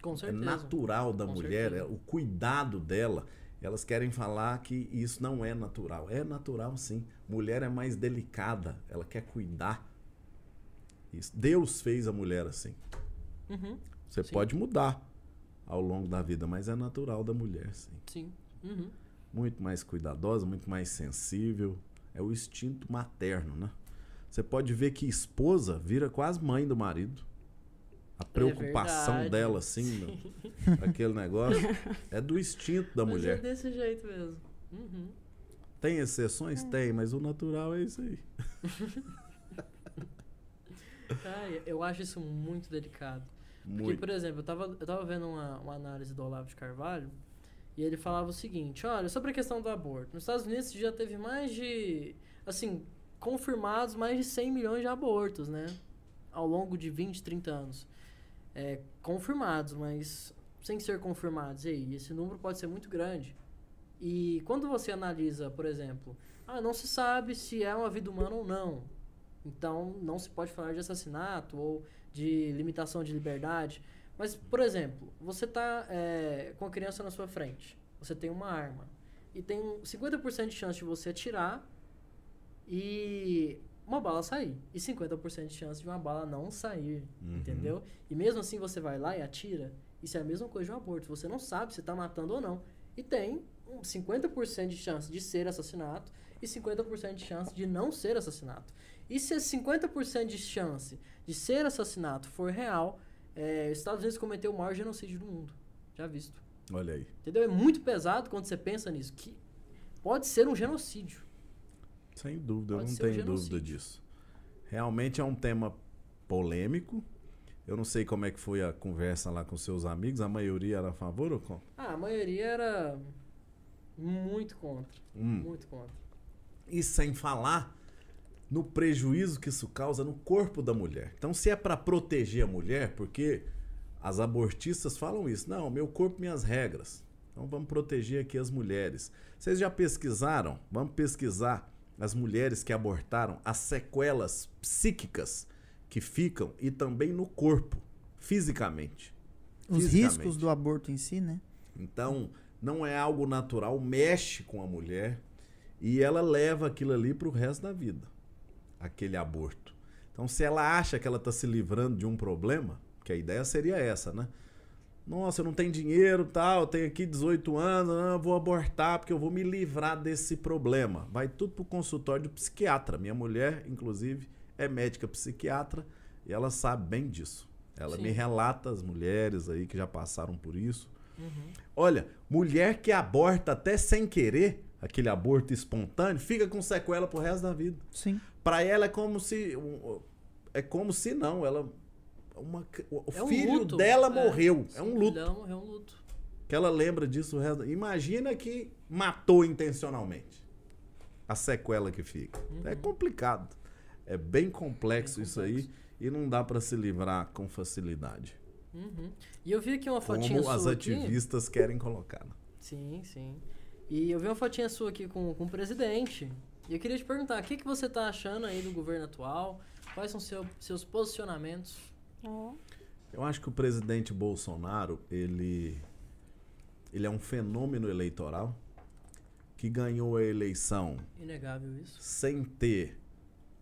Com é certeza. natural da Com mulher, é o cuidado dela. Elas querem falar que isso não é natural. É natural, sim. Mulher é mais delicada, ela quer cuidar. Isso. Deus fez a mulher assim. Uhum. Você Sim. pode mudar ao longo da vida, mas é natural da mulher, sim. Sim. Uhum. Muito mais cuidadosa, muito mais sensível. É o instinto materno, né? Você pode ver que esposa vira quase mãe do marido. A preocupação verdade. dela, assim, no- aquele negócio, é do instinto da Mas mulher. é desse jeito mesmo. Uhum. Tem exceções? Tem, mas o natural é isso aí. Ai, eu acho isso muito delicado. Porque, Muito. por exemplo, eu tava, eu tava vendo uma, uma análise do Olavo de Carvalho e ele falava o seguinte: olha, sobre a questão do aborto. Nos Estados Unidos já teve mais de. Assim, confirmados mais de 100 milhões de abortos, né? Ao longo de 20, 30 anos. É, confirmados, mas sem ser confirmados. E aí, esse número pode ser muito grande. E quando você analisa, por exemplo, ah, não se sabe se é uma vida humana ou não. Então, não se pode falar de assassinato ou de limitação de liberdade. Mas, por exemplo, você está com a criança na sua frente. Você tem uma arma. E tem 50% de chance de você atirar e uma bala sair. E 50% de chance de uma bala não sair. Uhum. Entendeu? E mesmo assim você vai lá e atira. Isso é a mesma coisa de um aborto. Você não sabe se está matando ou não. E tem um 50% de chance de ser assassinato e 50% de chance de não ser assassinato. E se esse 50% de chance de ser assassinato for real, é, os Estados Unidos cometeu o maior genocídio do mundo. Já visto. Olha aí. Entendeu? É muito pesado quando você pensa nisso. Que pode ser um genocídio. Sem dúvida, eu Pode não ser um tenho dúvida disso. Realmente é um tema polêmico. Eu não sei como é que foi a conversa lá com seus amigos. A maioria era a favor ou contra? Ah, a maioria era muito contra. Hum. Muito contra. E sem falar no prejuízo que isso causa no corpo da mulher. Então, se é para proteger a mulher, porque as abortistas falam isso, não, meu corpo, minhas regras. Então, vamos proteger aqui as mulheres. Vocês já pesquisaram? Vamos pesquisar as mulheres que abortaram, as sequelas psíquicas que ficam e também no corpo, fisicamente. Os Fisicamente. riscos do aborto em si, né? Então, não é algo natural, mexe com a mulher e ela leva aquilo ali pro resto da vida, aquele aborto. Então, se ela acha que ela está se livrando de um problema, que a ideia seria essa, né? Nossa, eu não tenho dinheiro, tal, eu tenho aqui 18 anos, ah, eu vou abortar porque eu vou me livrar desse problema. Vai tudo pro consultório do psiquiatra. Minha mulher, inclusive, é médica psiquiatra e ela sabe bem disso. Ela Sim. me relata as mulheres aí que já passaram por isso. Uhum. Olha, mulher que aborta até sem querer, aquele aborto espontâneo, fica com sequela pro resto da vida. Sim. Pra ela é como se é como se não, ela uma, o É um filho luto. dela É, morreu, é um o luto. filho dela morreu, é um luto. que ela lembra disso o resto. Imagina que matou intencionalmente. A sequela que fica. É complicado. É bem complexo, Bem isso aí e não dá para se livrar com facilidade. Uhum. E eu vi aqui uma fotinha Como as sua aqui. ativistas querem colocar. né? Sim, sim. E eu vi uma fotinha sua aqui com, com o presidente. E eu queria te perguntar, o que, que você tá achando aí do governo atual? Quais são seu, seus posicionamentos? Eu acho que o presidente Bolsonaro, ele, ele é um fenômeno eleitoral que ganhou a eleição Inegável isso. sem ter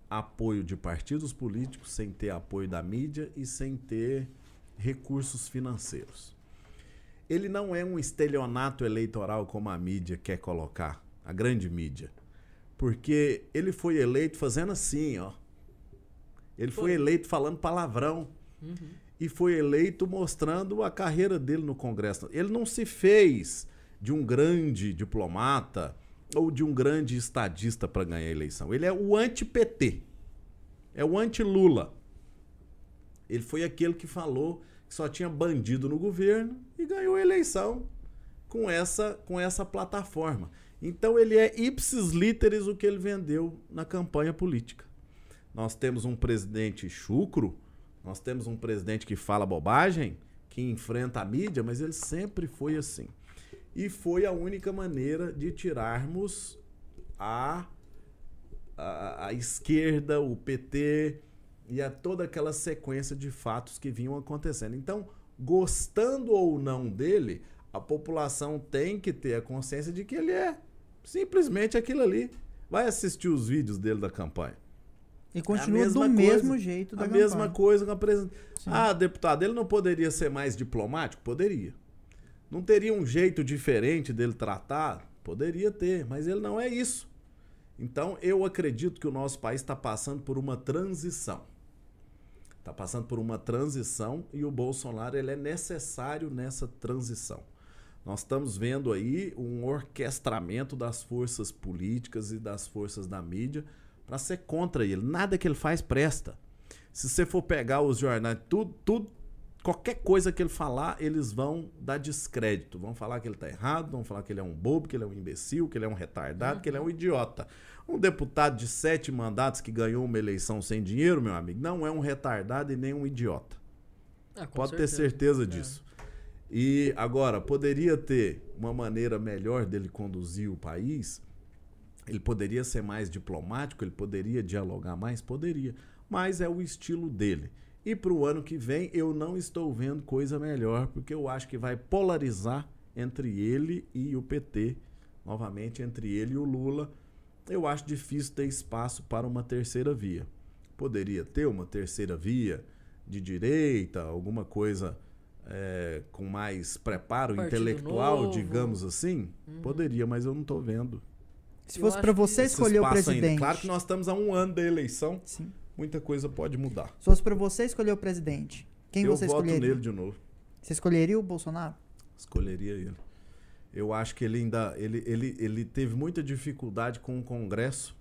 apoio de partidos políticos, sem ter apoio da mídia e sem ter recursos financeiros. Ele não é um estelionato eleitoral como a mídia quer colocar, a grande mídia. Porque ele foi eleito fazendo assim, ó. Ele foi Foi. eleito falando palavrão E foi eleito mostrando a carreira dele no Congresso. Ele não se fez de um grande diplomata ou de um grande estadista para ganhar a eleição. Ele é o anti-PT. É o anti-Lula. Ele foi aquele que falou que só tinha bandido no governo e ganhou a eleição com essa, com essa plataforma. Então ele é ipsis literis o que ele vendeu na campanha política. Nós temos um presidente chucro, nós temos um presidente que fala bobagem, que enfrenta a mídia, mas ele sempre foi assim. E foi a única maneira de tirarmos a, a, a esquerda, o PT e a toda aquela sequência de fatos que vinham acontecendo. Então, gostando ou não dele, a população tem que ter a consciência de que ele é simplesmente aquilo ali. Vai assistir os vídeos dele da campanha. E continua do mesma mesmo coisa. jeito da A mesma campanha. coisa com a presidente. Ah, deputado, ele não poderia ser mais diplomático? Poderia. Não teria um jeito diferente dele tratar? Poderia ter, mas ele não é isso. Então, eu acredito que o nosso país está passando por uma transição. Está passando por uma transição e o Bolsonaro ele é necessário nessa transição. Nós estamos vendo aí um orquestramento das forças políticas e das forças da mídia para ser contra ele. Nada que ele faz presta. Se você for pegar os jornais, tudo, tudo, qualquer coisa que ele falar, eles vão dar descrédito. Vão falar que ele está errado, vão falar que ele é um bobo, que ele é um imbecil, que ele é um retardado, que ele é um idiota. Um deputado de sete mandatos que ganhou uma eleição sem dinheiro, meu amigo, não é um retardado e nem um idiota. Ah, Pode ter certeza disso. E agora, poderia ter uma maneira melhor dele conduzir o país? Ele poderia ser mais diplomático? Ele poderia dialogar mais? Poderia. Mas é o estilo dele. E para o ano que vem, eu não estou vendo coisa melhor, porque eu acho que vai polarizar entre ele e o PT. Novamente, entre ele e o Lula. Eu acho difícil ter espaço para uma terceira via. Poderia ter uma terceira via de direita, alguma coisa é, com mais preparo Partido intelectual, novo. digamos assim? Poderia, mas eu não estou vendo. Se Eu fosse que você escolher o espaço ainda. presidente. Claro que nós estamos a um ano da eleição, Sim. muita coisa pode mudar. Se fosse pra você escolher o presidente, quem eu você voto escolheria? nele de novo. Você escolheria o Bolsonaro? Escolheria ele. Eu acho que ele ainda. Ele, ele, ele teve muita dificuldade com o Congresso.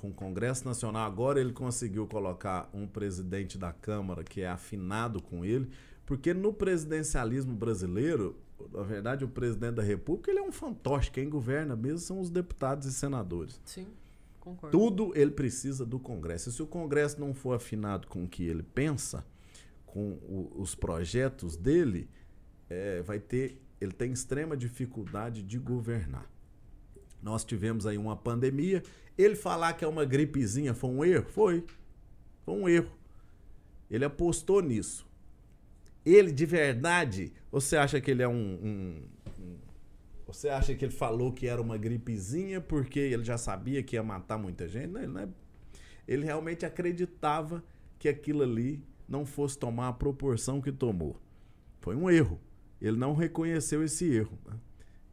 Com o Congresso Nacional. Agora ele conseguiu colocar um presidente da Câmara que é afinado com ele. Porque no presidencialismo brasileiro, na verdade, o presidente da República ele é um fantoche. Quem governa mesmo são os deputados e senadores. Sim, concordo. Tudo ele precisa do Congresso. E se o Congresso não for afinado com o que ele pensa, com o- os projetos dele, é, vai ter. Ele tem extrema dificuldade de governar. Nós tivemos aí uma pandemia. Ele falar que é uma gripezinha foi um erro? Foi. Foi um erro. Ele apostou nisso. Ele, de verdade, você acha que ele é um- um, um você acha que ele falou que era uma gripezinha porque ele já sabia que ia matar muita gente? Não, ele, não é- ele realmente acreditava que aquilo ali não fosse tomar a proporção que tomou. Foi um erro. Ele não reconheceu esse erro. né?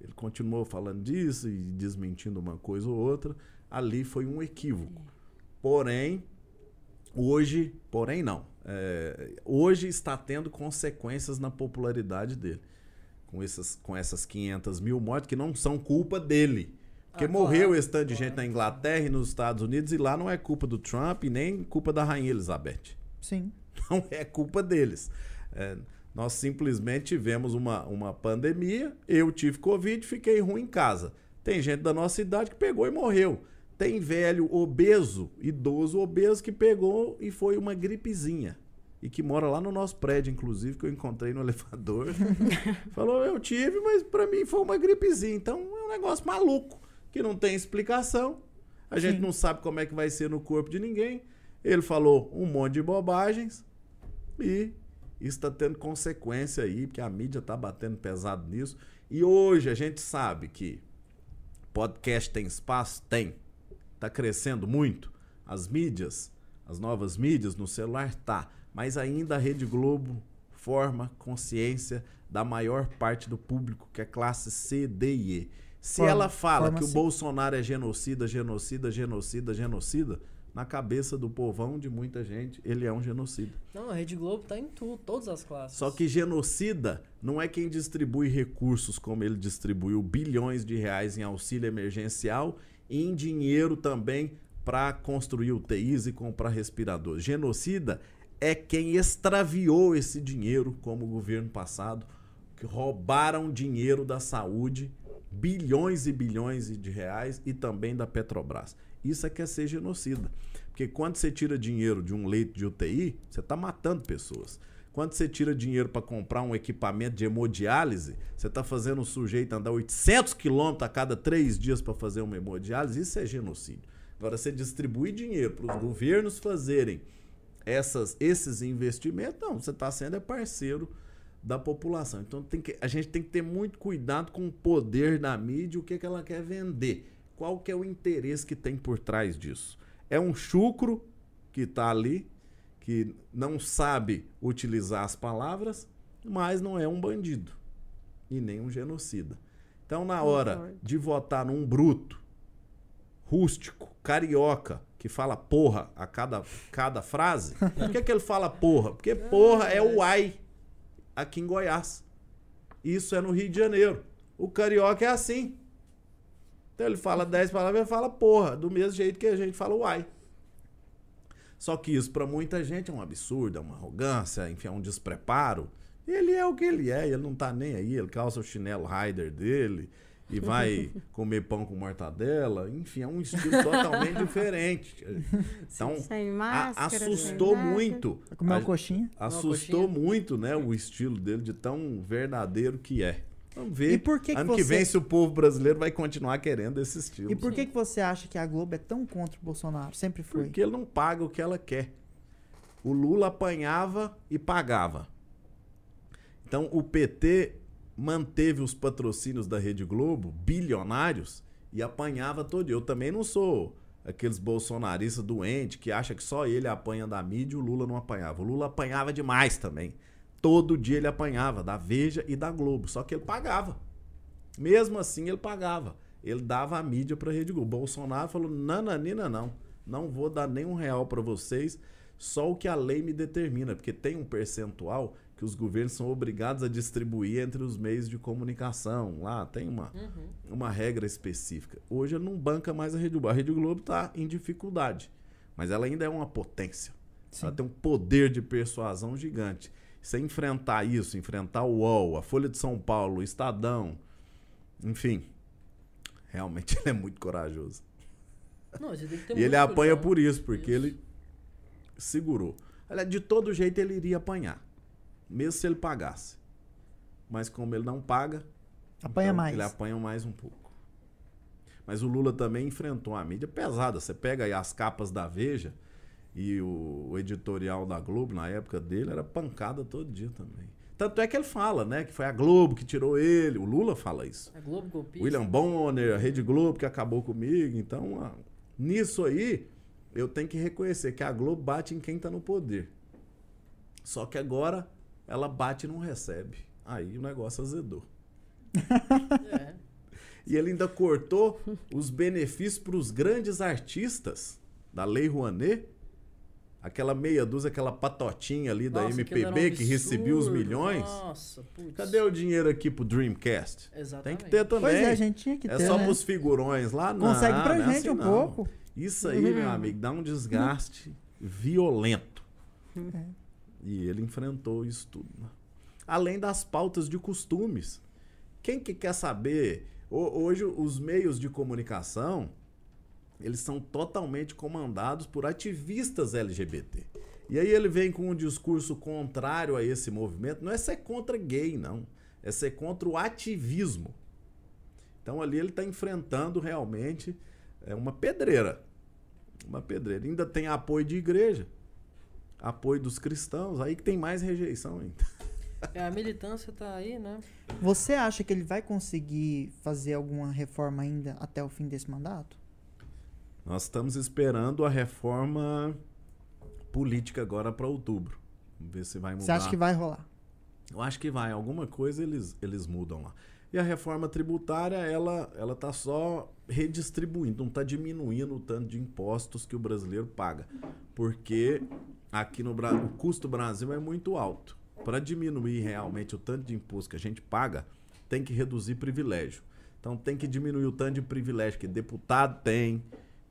Ele continuou falando disso e desmentindo uma coisa ou outra. Ali foi um equívoco. Porém, hoje, porém não. É, hoje está tendo consequências na popularidade dele com essas, com essas 500 mil mortes que não são culpa dele. Porque Ah, morreu claro, esse tanto de claro. gente na Inglaterra e nos Estados Unidos e lá não é culpa do Trump e nem culpa da Rainha Elizabeth. Sim. Não é culpa deles. É, Nós simplesmente tivemos uma, uma pandemia, eu tive Covid, fiquei ruim em casa. Tem gente da nossa idade que pegou e morreu. Tem velho obeso, idoso obeso que pegou e foi uma gripezinha. E que mora lá no nosso prédio, inclusive, que eu encontrei no elevador. Falou, eu tive, mas pra mim foi uma gripezinha. Então é um negócio maluco, que não tem explicação. A gente Sim. não sabe como é que vai ser no corpo de ninguém. Ele falou um monte de bobagens e isso está tendo consequência aí, porque a mídia está batendo pesado nisso. E hoje a gente sabe que podcast tem espaço? Tem. Está crescendo muito. As mídias, as novas mídias no celular, tá. Mas ainda a Rede Globo forma consciência da maior parte do público, que é classe C, D e E. Se Forma- ela fala que o sim. Bolsonaro é genocida, genocida, genocida, genocida, na cabeça do povão de muita gente, ele é um genocida. Não, a Rede Globo tá em tudo, todas as classes. Só que genocida não é quem distribui recursos como ele distribuiu bilhões de reais em auxílio emergencial em dinheiro também para construir UTIs e comprar respiradores. Genocida é quem extraviou esse dinheiro, como o governo passado, que roubaram dinheiro da saúde, bilhões e bilhões de reais e também da Petrobras. Isso é que é ser genocida. Porque quando você tira dinheiro de um leito de UTI, você está matando pessoas. Quando você tira dinheiro para comprar um equipamento de hemodiálise, você está fazendo o sujeito andar 800 quilômetros a cada três dias para fazer uma hemodiálise, isso é genocídio. Agora, você distribuir dinheiro para os governos fazerem essas, esses investimentos, não, você está sendo é parceiro da população. Então tem que, a gente tem que ter muito cuidado com o poder da mídia, o que, que ela quer vender. Qual que é o interesse que tem por trás disso? É um chucro que está ali, que não sabe utilizar as palavras, mas não é um bandido e nem um genocida. Então, na hora de votar num bruto, rústico, carioca, que fala porra a cada, cada frase, por que, que ele fala porra? Porque porra é o ai aqui em Goiás. Isso é no Rio de Janeiro. O carioca é assim. Então ele fala 10 palavras, ele fala porra, do mesmo jeito que a gente fala uai. Só que isso pra muita gente é um absurdo, é uma arrogância, enfim, é um despreparo. Ele é o que ele é, ele não tá nem aí, ele calça o chinelo rider dele e vai comer pão com mortadela, enfim, é um estilo totalmente diferente. Então, Sem máscara, assustou sem muito. Uma coxinha. Assustou coxinha. muito, né, o estilo dele de tão verdadeiro que é. Vamos ver. E por que que ano que você- vem se o povo brasileiro vai continuar querendo esse estilo. E por que, que você acha que a Globo é tão contra o Bolsonaro? Sempre foi. Porque ele não paga o que ela quer. O Lula apanhava e pagava. Então o PT manteve os patrocínios da Rede Globo, bilionários, e apanhava todo. Eu também não sou aqueles bolsonaristas doentes que acha que só ele apanha da mídia e o Lula não apanhava. O Lula apanhava demais também. Todo dia ele apanhava, da Veja e da Globo. Só que ele pagava. Mesmo assim, ele pagava. Ele dava a mídia para a Rede Globo. Bolsonaro falou: nananina, não. Não vou dar nem um real para vocês, só o que a lei me determina. Porque tem um percentual que os governos são obrigados a distribuir entre os meios de comunicação. Lá tem uma, uma regra específica. Hoje ele não banca mais a Rede Globo. A Rede Globo está em dificuldade, mas ela ainda é uma potência. Sim. Ela tem um poder de persuasão gigante. Você enfrentar isso, enfrentar o UOL, a Folha de São Paulo, o Estadão, enfim, realmente ele é muito corajoso. Não, você tem que ter E ele apanha cuidado. por isso, porque Isso. ele segurou. Aliás, de todo jeito ele iria apanhar, mesmo se ele pagasse. Mas como ele não paga, Apanha então mais. ele apanha mais um pouco. Mas o Lula também enfrentou uma mídia pesada. Você pega aí as capas da Veja e o, o editorial da Globo na época dele era pancada todo dia também. Tanto é que ele fala, né? Que foi a Globo que tirou ele. O Lula fala isso. A Globo golpista. William Bonner, a Rede Globo que acabou comigo. Então, ah, nisso aí, eu tenho que reconhecer que a Globo bate em quem tá no poder. Só que agora ela bate e não recebe. Aí o negócio azedou. É. E ele ainda cortou os benefícios para os grandes artistas da Lei Rouanet. Aquela meia dúzia, aquela patotinha ali da Nossa, aquilo era um MPB que recebia os milhões. Nossa, putz. Cadê o dinheiro aqui pro Dreamcast? Exatamente. Tem que ter também. Pois é, a gente tinha que É ter, só né? pros figurões lá, não. Consegue pra não é gente assim, um não. pouco. Isso aí, meu amigo, dá um desgaste violento. É. E ele enfrentou isso tudo. né? além das pautas de costumes. Quem que quer saber? Ho- Hoje os meios de comunicação, eles são totalmente comandados por ativistas LGBT. E aí ele vem com um discurso contrário a esse movimento. Não é ser contra gay, não. É ser contra o ativismo. Então ali ele está enfrentando realmente é, uma pedreira. Uma pedreira. Ainda tem apoio de igreja. Apoio dos cristãos. Aí que tem mais rejeição ainda. É, a militância tá aí, né? Você acha que ele vai conseguir fazer alguma reforma ainda até o fim desse mandato? Nós estamos esperando a reforma política agora para outubro. Vamos ver se vai mudar. Você acha que vai rolar? Eu acho que vai. Alguma coisa eles, eles mudam lá. E a reforma tributária, ela, ela tá só redistribuindo, não tá diminuindo o tanto de impostos que o brasileiro paga. Porque aqui no Brasil, o custo do Brasil é muito alto. Para diminuir realmente o tanto de imposto que a gente paga, tem que reduzir privilégio. Então tem que diminuir o tanto de privilégio que deputado tem,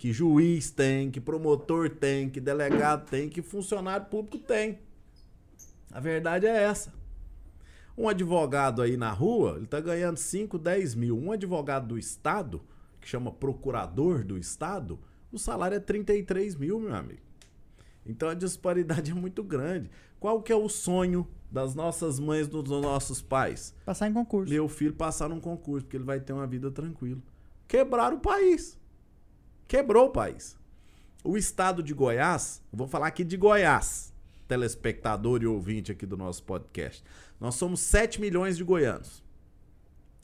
que juiz tem, que promotor tem, que delegado tem, que funcionário público tem. A verdade é essa. Um advogado aí na rua, ele tá ganhando 5, 10 mil. Um advogado do Estado, que chama procurador do Estado, o salário é 33 mil, meu amigo. Então a disparidade é muito grande. Qual que é o sonho das nossas mães, dos nossos pais? Passar em concurso. Meu filho passar num concurso, porque ele vai ter uma vida tranquila. Quebraram o país. Quebrou o país. O estado de Goiás, vou falar aqui de Goiás, telespectador e ouvinte aqui do nosso podcast. Nós somos 7 milhões de goianos.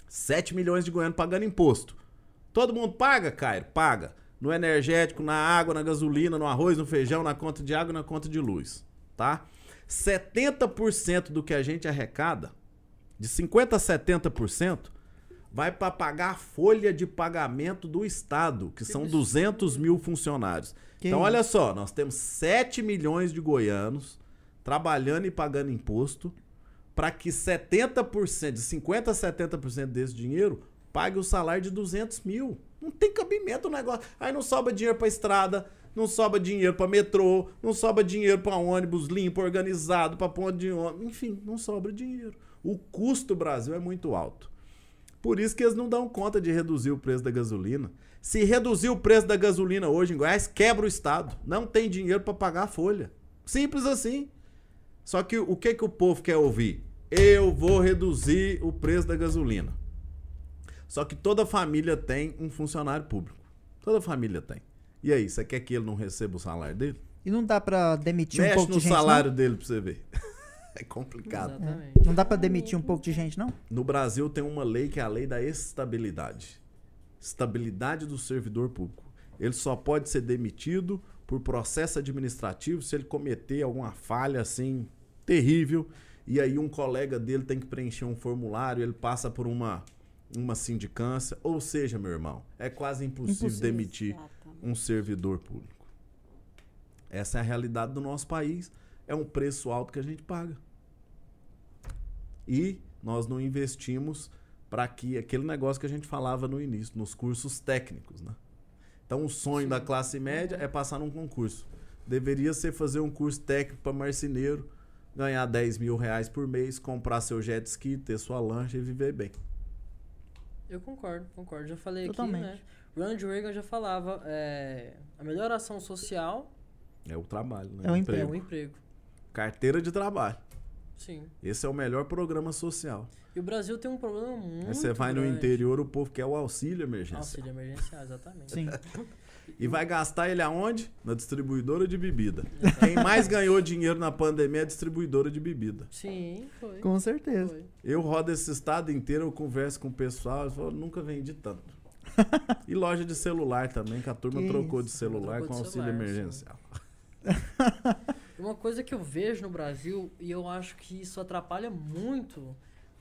7 milhões de goianos pagando imposto. Todo mundo paga, Cairo? Paga. No energético, na água, na gasolina, no arroz, no feijão, na conta de água e na conta de luz. Tá? 70% do que a gente arrecada, de 50% a 70%, vai para pagar a folha de pagamento do Estado, que são 200 mil funcionários. Que então, isso? olha só, nós temos 7 milhões de goianos trabalhando e pagando imposto para que 70%, de 50% a 70% desse dinheiro pague o salário de 200 mil. Não tem cabimento o negócio. Aí não sobra dinheiro para estrada, não sobra dinheiro para metrô, não sobra dinheiro para ônibus limpo, organizado, para ponto de ônibus. Enfim, não sobra dinheiro. O custo do Brasil é muito alto. Por isso que eles não dão conta de reduzir o preço da gasolina. Se reduzir o preço da gasolina hoje em Goiás, quebra o Estado. Não tem dinheiro para pagar a folha. Simples assim. Só que o que, que o povo quer ouvir? Eu vou reduzir o preço da gasolina. Só que toda família tem um funcionário público. Toda família tem. E aí, você quer que ele não receba o salário dele? E não dá pra demitir um Mexe pouco no de gente, salário dele pra você ver. É complicado. Exatamente. não? Não dá pra demitir um pouco de gente, não? No Brasil tem uma lei que é a lei da estabilidade. Estabilidade do servidor público. Ele só pode ser demitido por processo administrativo se ele cometer alguma falha assim terrível e aí um colega dele tem que preencher um formulário, ele passa por uma uma sindicância, ou seja, meu irmão, é quase impossível, Impossível. demitir um servidor público. Essa é a realidade do nosso país, é um preço alto que a gente paga. E nós não investimos para que aquele negócio que a gente falava no início, nos cursos técnicos, né? Então o sonho da classe média é passar num concurso. Deveria ser fazer um curso técnico para marceneiro, ganhar 10 mil reais por mês, comprar seu jet ski, ter sua lancha e viver bem. Eu concordo, concordo. Já falei Totalmente. aqui, né? Ronald Reagan já falava, é, a melhor ação social É o trabalho, né? É o é Emprego. o emprego. Carteira de trabalho. Sim. Esse é o melhor programa social. E o Brasil tem um problema muito Aí você vai no grande. interior, o povo quer o auxílio emergencial. Auxílio emergencial, exatamente. Sim. E vai gastar ele aonde? Na distribuidora de bebida. Quem mais ganhou dinheiro na pandemia é a distribuidora de bebida. Sim, foi. Com certeza. foi. Eu rodo esse estado inteiro, eu converso com o pessoal, eu falo, nunca vendi tanto. E loja de celular também, que a turma Que trocou de isso. celular Trocou com de auxílio celular, emergencial. Uma coisa que eu vejo no Brasil, e eu acho que isso atrapalha muito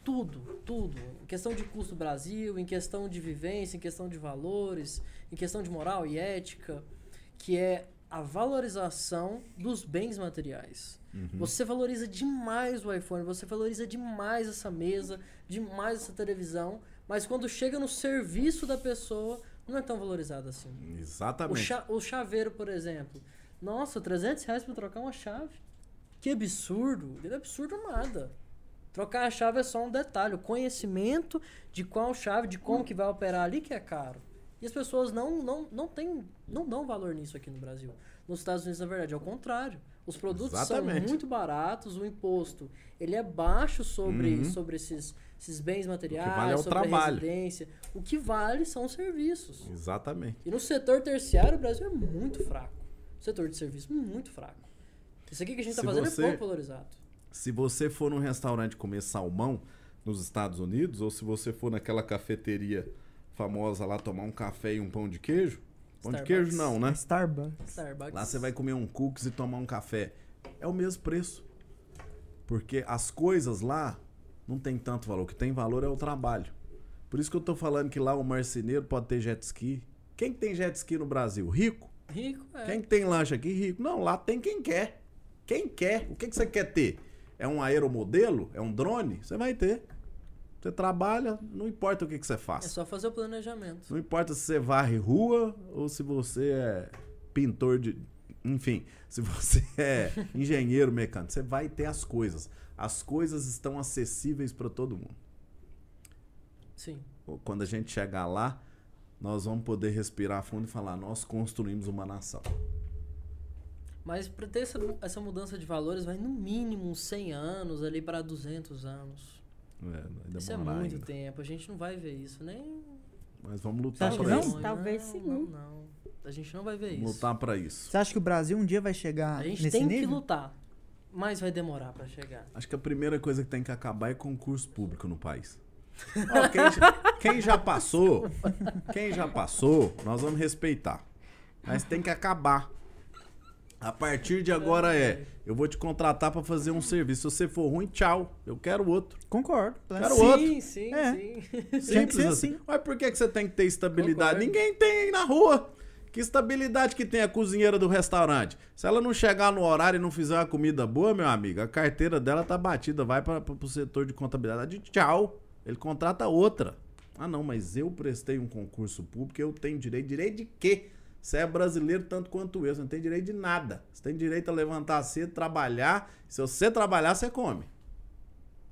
tudo, tudo. Em questão de custo do Brasil, em questão de vivência, em questão de valores, em questão de moral e ética, que é a valorização dos bens materiais. Você valoriza demais o iPhone, você valoriza demais essa mesa, demais essa televisão, mas quando chega no serviço da pessoa, não é tão valorizado assim. O, Exatamente. cha- o chaveiro, por exemplo. Nossa, 300 reais pra trocar uma chave. Que absurdo. Que absurdo nada. Trocar a chave é só um detalhe. O conhecimento de qual chave, de como que vai operar ali que é caro. E as pessoas não, não, não, tem, não dão valor nisso aqui no Brasil. Nos Estados Unidos, na verdade, é o contrário. Os produtos Exatamente. são muito baratos, o imposto ele é baixo sobre, Uhum. sobre esses, esses bens materiais, vale é o sobre a trabalho. residência. O que vale são os serviços. Exatamente. E no setor terciário, o Brasil é muito fraco. O setor de serviço, muito fraco. Isso aqui que a gente Se está fazendo você- é pouco valorizado. Se você for num restaurante comer salmão nos Estados Unidos, ou se você for naquela cafeteria famosa lá tomar um café e um pão de queijo, pão de Starbucks. queijo não, né? Starbucks. Starbucks. Lá você vai comer um cookies e tomar um café. É o mesmo preço. Porque as coisas lá não tem tanto valor. O que tem valor é o trabalho. Por isso que eu tô falando que lá o marceneiro pode ter jet ski. Quem que tem jet ski no Brasil? Rico? Rico, é. Quem que tem lanche aqui? Rico. Não, lá tem quem quer. Quem quer? O que, que você quer ter? É um aeromodelo? É um drone? Você vai ter. Você trabalha, não importa o que, que você É faz. só fazer o planejamento. Não importa se você varre rua ou se você é pintor de. Enfim, se você é engenheiro mecânico, você vai ter as coisas. As coisas estão acessíveis para todo mundo. Sim. Quando a gente chegar lá, nós vamos poder respirar fundo e falar: nós construímos uma nação. Mas para ter essa, essa mudança de valores vai no mínimo uns 100 anos ali para 200 anos. É, Isso é muito ainda. tempo. A gente não vai ver isso. Nem. Mas vamos lutar para que não? isso. Talvez não, sim. Não, não. A gente não vai ver Vamos isso. lutar para isso. Você acha que o Brasil um dia vai chegar A gente nesse tem nível? que lutar. Mas vai demorar para chegar. Acho que a primeira coisa que tem que acabar é concurso público no país. Ó, quem, já, quem já passou, quem já passou, nós vamos respeitar. Mas tem que acabar. A partir de agora é, eu vou te contratar pra fazer um serviço. Se você for ruim, tchau. Eu quero outro. Concordo. Quero sim, outro. sim, É. sim. Que ser assim. Mas por que, que você tem que ter estabilidade? Concordo. Ninguém tem aí na rua. Que estabilidade que tem a cozinheira do restaurante? Se ela não chegar no horário e não fizer uma comida boa, meu amigo, a carteira dela tá batida. Vai para o setor de contabilidade. Tchau. Ele contrata outra. Ah, não, mas eu prestei um concurso público, eu tenho direito. Direito de quê? Você é brasileiro tanto quanto eu. Você não tem direito de nada. Você tem direito a levantar cedo, trabalhar. Se você trabalhar, você come.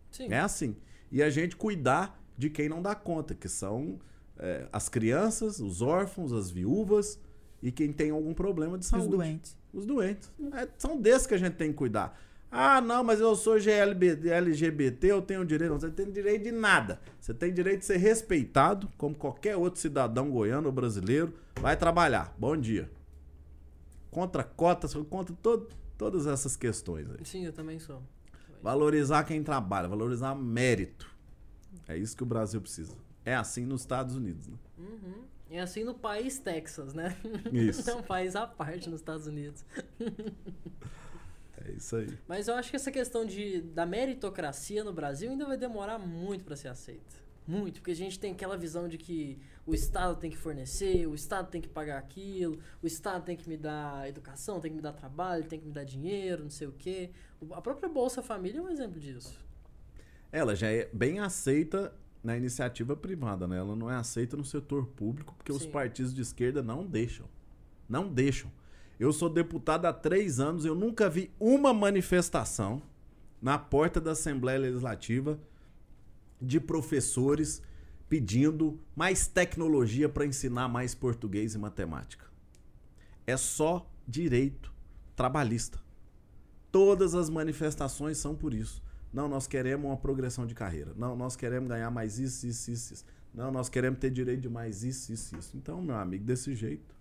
Sim. É assim. E a gente cuidar de quem não dá conta, que são é, as crianças, os órfãos, as viúvas e quem tem algum problema de Os saúde. doentes. Os doentes. É, são desses que a gente tem que cuidar. Ah, não, mas eu sou GLB, LGBT, eu tenho direito. Não, você tem direito de nada. Você tem direito de ser respeitado, como qualquer outro cidadão goiano ou brasileiro. Vai trabalhar. Bom dia. Contra cotas, contra todo, todas essas questões aí. Sim, eu também sou. Valorizar quem trabalha, valorizar mérito. É isso que o Brasil precisa. É assim nos Estados Unidos. Né? Uhum. É assim no país Texas, né? Isso. É um país à parte nos Estados Unidos. É isso aí. Mas eu acho que essa questão de, da meritocracia no Brasil ainda vai demorar muito para ser aceita. Muito, porque a gente tem aquela visão de que o Estado tem que fornecer, o Estado tem que pagar aquilo, o Estado tem que me dar educação, tem que me dar trabalho, tem que me dar dinheiro, não sei o quê. A própria Bolsa Família é um exemplo disso. Ela já é bem aceita na iniciativa privada, né? Ela não é aceita no setor público porque os Sim. partidos de esquerda não deixam. Não deixam. Eu sou deputado há três anos, eu nunca vi uma manifestação na porta da Assembleia Legislativa de professores pedindo mais tecnologia para ensinar mais português e matemática. É só direito trabalhista. Todas as manifestações são por isso. Não, nós queremos uma progressão de carreira. Não, nós queremos ganhar mais isso, isso, isso, isso. Não, nós queremos ter direito de mais isso, isso, isso. Então, meu amigo, desse jeito.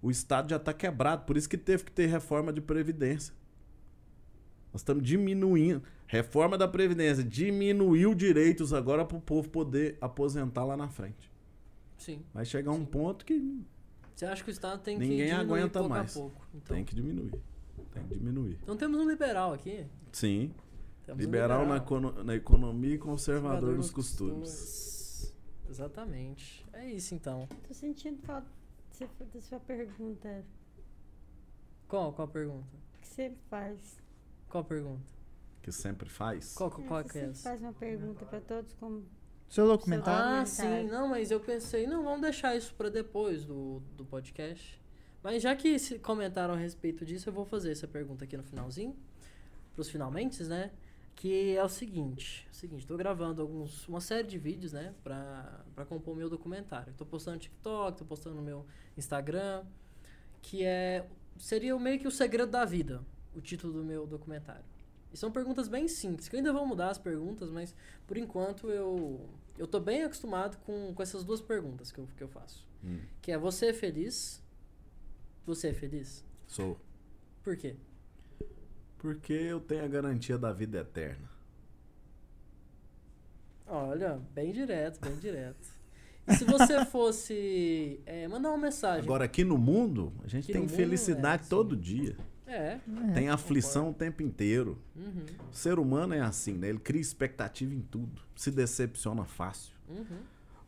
O Estado já está quebrado, por isso que teve que ter reforma de Previdência. Nós estamos diminuindo. Reforma da Previdência diminuiu direitos agora para o povo poder aposentar lá na frente. Sim. Vai chegar um ponto que Você acha que o Estado tem Ninguém que diminuir aguenta pouco mais. a pouco? Então. tem que diminuir. Tem que diminuir. Então temos um liberal aqui. Sim. Temos um Liberal na, econo- na economia e conservador nos costumes. Exatamente. É isso então. Tô sentindo falta sua- da sua pergunta. Qual, qual a pergunta? O que você faz? Qual a pergunta? Que sempre faz. Qual, qual, qual você que é sempre essa? faz uma pergunta para todos como Seu documentário. Ah, sim. Não, mas eu pensei, não, vamos deixar isso pra depois do, do podcast. Mas já que se comentaram a respeito disso, eu vou fazer essa pergunta aqui no finalzinho. Pros finalmente, né? Que é o seguinte, é o seguinte, tô gravando alguns, uma série de vídeos, né, pra, pra compor o meu documentário. Tô postando no TikTok, tô postando no meu Instagram, que é, seria o meio que o segredo da vida, o título do meu documentário. E são perguntas bem simples, que eu ainda vou mudar as perguntas, mas por enquanto eu, eu tô bem acostumado com, com essas duas perguntas que eu, que eu faço. Hum, Que é, você é feliz? Você é feliz? sou. Por quê? Porque eu tenho a garantia da vida eterna. Olha, bem direto, bem direto. E se você fosse é, mandar uma mensagem? Agora, aqui no mundo, a gente Aqui tem no mundo, felicidade é, todo dia. É. Tem aflição o tempo inteiro. Uhum, O ser humano é assim, né? Ele cria expectativa em tudo. Se decepciona fácil. uhum.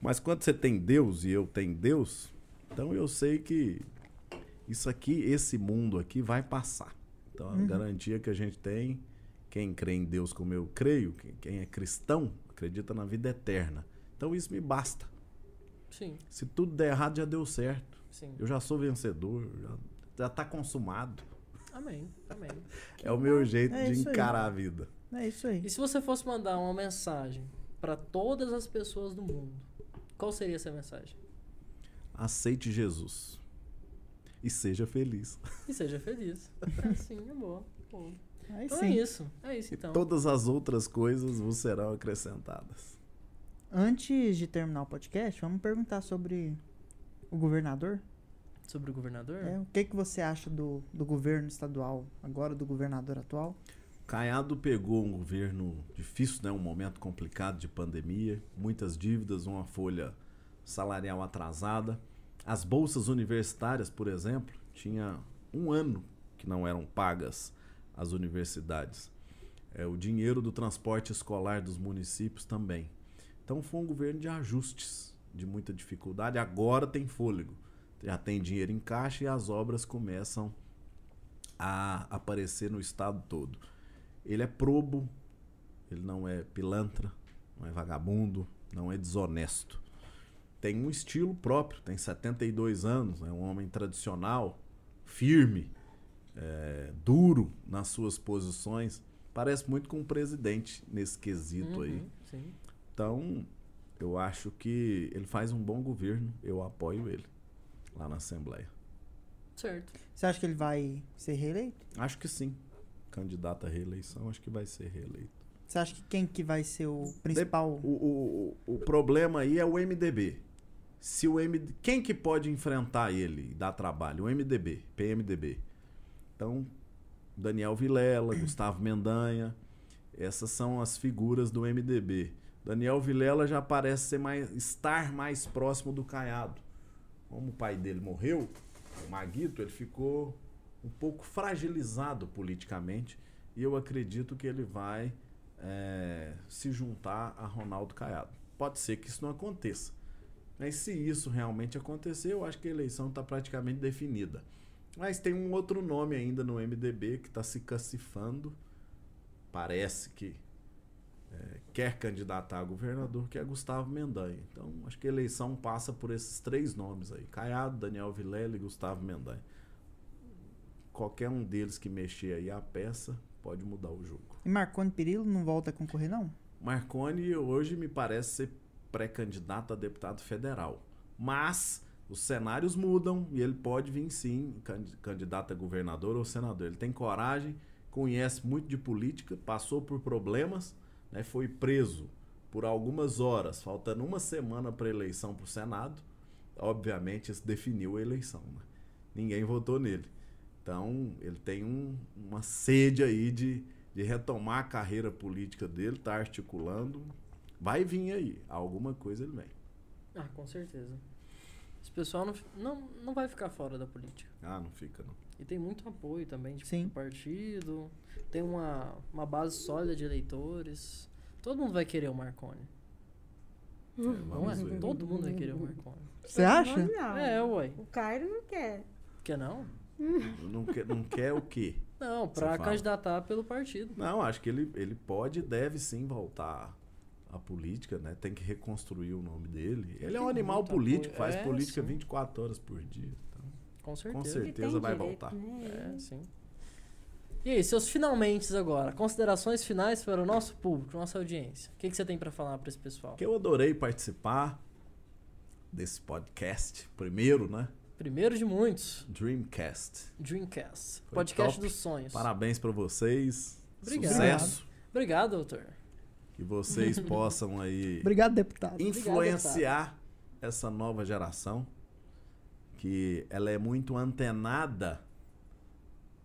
Mas quando você tem Deus e eu tenho Deus, então eu sei que isso aqui, esse mundo aqui vai passar. Então a garantia que a gente tem, quem crê em Deus como eu creio, quem- é cristão, acredita na vida eterna. Então isso me basta. Sim, Se tudo der errado, já deu certo. sim. Eu já sou vencedor, já, já tá consumado. Amém, amém. É o meu jeito É de isso aí. encarar a vida. É isso aí. E se você fosse mandar uma mensagem para todas as pessoas do mundo, qual seria essa mensagem? Aceite Jesus. E seja feliz. E seja feliz. É, sim, é boa. boa. Aí Então sim. é isso. É isso E então. todas as outras coisas vos serão acrescentadas. Antes de terminar o podcast, vamos perguntar sobre o governador. Sobre o governador? É, o que, que você acha do, do governo estadual, agora do governador atual? Caiado pegou um governo difícil, né? um momento complicado de pandemia, muitas dívidas, uma folha salarial atrasada. As bolsas universitárias, por exemplo, tinha um ano que não eram pagas às universidades. É, o dinheiro do transporte escolar dos municípios também. Então foi um governo de ajustes, de muita dificuldade. Agora tem fôlego, já tem dinheiro em caixa e as obras começam a aparecer no estado todo. Ele é probo, ele não é pilantra, não é vagabundo, não é desonesto. Tem um estilo próprio, tem 72 anos, é um homem tradicional, firme, é, duro nas suas posições. Parece muito com o presidente nesse quesito aí. Uhum, Sim. Então, eu acho que ele faz um bom governo, eu apoio ele lá na Assembleia. Certo. Você acha que ele vai ser reeleito? Acho que sim. Candidato à reeleição, acho que vai ser reeleito. Você acha que quem que vai ser o principal? O, o, o, o problema aí é o MDB. Se o MD... Quem que pode enfrentar ele e dar trabalho? O MDB, PMDB. Então, Daniel Vilela, Gustavo Mendanha, essas são as figuras do MDB. Daniel Vilela já parece ser mais, estar mais próximo do Caiado. Como o pai dele morreu, o Maguito, ele ficou um pouco fragilizado politicamente e eu acredito que ele vai é, se juntar a Ronaldo Caiado. Pode ser que isso não aconteça. Mas se isso realmente acontecer, eu acho que a eleição está praticamente definida. Mas tem um outro nome ainda no MDB que está se cacifando. Parece que é, quer candidatar a governador, que é Gustavo Mendanha. Então, acho que a eleição passa por esses três nomes aí: Caiado, Daniel Vilela e Gustavo Mendanha. Qualquer um deles que mexer aí a peça pode mudar o jogo. E Marconi Perillo não volta a concorrer, não? Marconi hoje me parece ser pré-candidato a deputado federal. Mas os cenários mudam e ele pode vir sim candi- candidato a governador ou senador. Ele tem coragem, conhece muito de política, passou por problemas, né, foi preso por algumas horas, faltando uma semana para eleição para o Senado. Obviamente, isso definiu a eleição. né? Ninguém votou nele. Então, ele tem um- uma sede aí de, de retomar a carreira política dele, tá articulando. Vai vir aí, alguma coisa ele vem. Ah, com certeza. Esse pessoal não, não, não vai ficar fora da política. Ah, não fica não. E tem muito apoio também tipo, Sim. do partido. Tem uma, uma base sólida de eleitores. Todo mundo vai querer o Marconi. Não é? vamos ver. Todo mundo vai querer o Marconi. Você acha? Não. É, ué. O Cairo não quer. Quer não? Não quer, não quer o quê? Não, pra candidatar pelo partido. Não, acho que ele, ele pode e deve sim voltar à política, né? Tem que reconstruir o nome dele. Ele é um animal político, faz É, política sim. 24 horas por dia. Então, Com certeza. certeza. Ele tem vai direito, voltar. Né? É, sim. E aí, seus finalmente agora, considerações finais para o nosso público, nossa audiência. O que, que você tem para falar para esse pessoal? Que eu adorei participar desse podcast. Primeiro, né? Primeiro de muitos, Dreamcast. Dreamcast, Foi podcast top. dos sonhos. Parabéns pra vocês. Obrigado. Sucesso. Obrigado, doutor. Que vocês possam aí Obrigado, deputado. influenciar essa nova geração que ela é muito antenada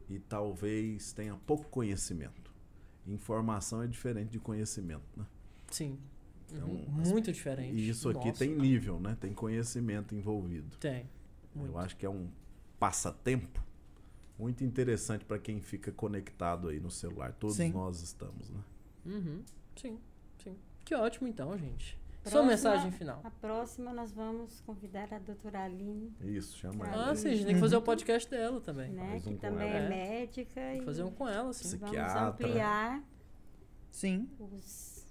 e talvez tenha pouco conhecimento. Informação é diferente de conhecimento, né? Sim. Então, Uhum. as- Muito diferente. E isso aqui Nossa. tem nível, né? Tem conhecimento envolvido. Tem. Muito. Eu acho que é um passatempo muito interessante para quem fica conectado aí no celular. Todos Sim. nós estamos, né? Uhum. Sim, sim. Que ótimo então, gente. Sua Próxima- mensagem final. A próxima nós vamos convidar a doutora Aline, Isso, chama Ah, ela. Ah, sim, a gente tem que fazer o podcast dela também. né? Um que também ela. é É. médica. Tem E que fazer um com ela, sim. Sim. vamos psiquiatra. ampliar Sim. os,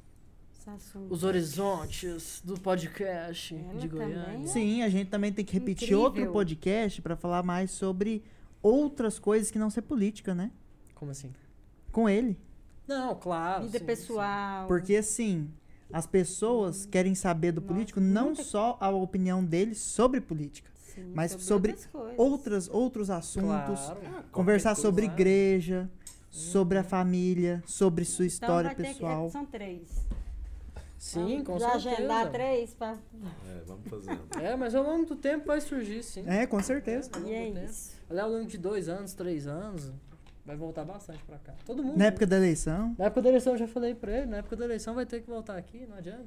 os assuntos. Os horizontes do podcast Ela de Goiânia. também. Sim, a gente também tem que repetir Incrível. outro podcast pra falar mais sobre outras coisas que não ser política, né? Como assim? Com ele. Não, claro. Vida sim, pessoal. Porque assim, as pessoas querem saber do Nossa, político não muita- só a opinião deles sobre política, Sim, mas sobre outras coisas. outras, outros sim. assuntos, Claro. conversar Qualquer sobre coisa. igreja, sobre a família, sobre sua Então história vai ter que- pessoal. são três. Sim, Vamos com já certeza. agendar três pra... É, vamos fazendo. É, mas ao longo do tempo vai surgir, sim. É, com certeza. Longo E é tempo. isso. Ali ao longo de dois anos, três anos, vai voltar bastante pra cá. Todo mundo. Na época da eleição, Na época da eleição eu já falei pra ele, na época da eleição vai ter que voltar aqui, não adianta.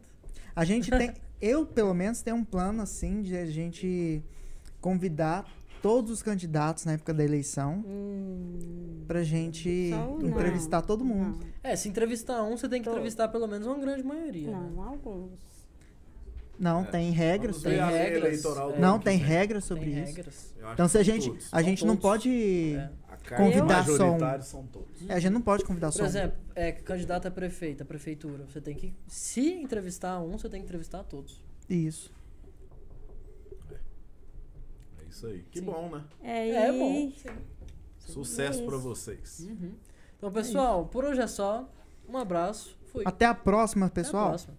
a gente tem, eu pelo menos tenho um plano assim de a gente convidar todos os candidatos na época da eleição Hum, pra gente não. entrevistar todo mundo. É, se entrevistar um, você tem que Tô. entrevistar pelo menos uma grande maioria. não, né? não, alguns. Não, É. tem regras. Tem ver a lei regras, eleitoral do é. Não, tem regras sobre Tem isso. regras. Então se a gente, a gente não todos. pode É. Convidar só um. são todos. É, a gente não pode convidar Por só um. exemplo, é, candidato a prefeito, a prefeitura. Você tem que. Se entrevistar um, você tem que entrevistar todos. Isso. É isso aí. Que Sim. bom, né? É, É bom. Sucesso É pra isso. vocês. Uhum. Então, pessoal, por hoje é só. Um abraço. Fui. Até a próxima, Até a pessoal. próxima.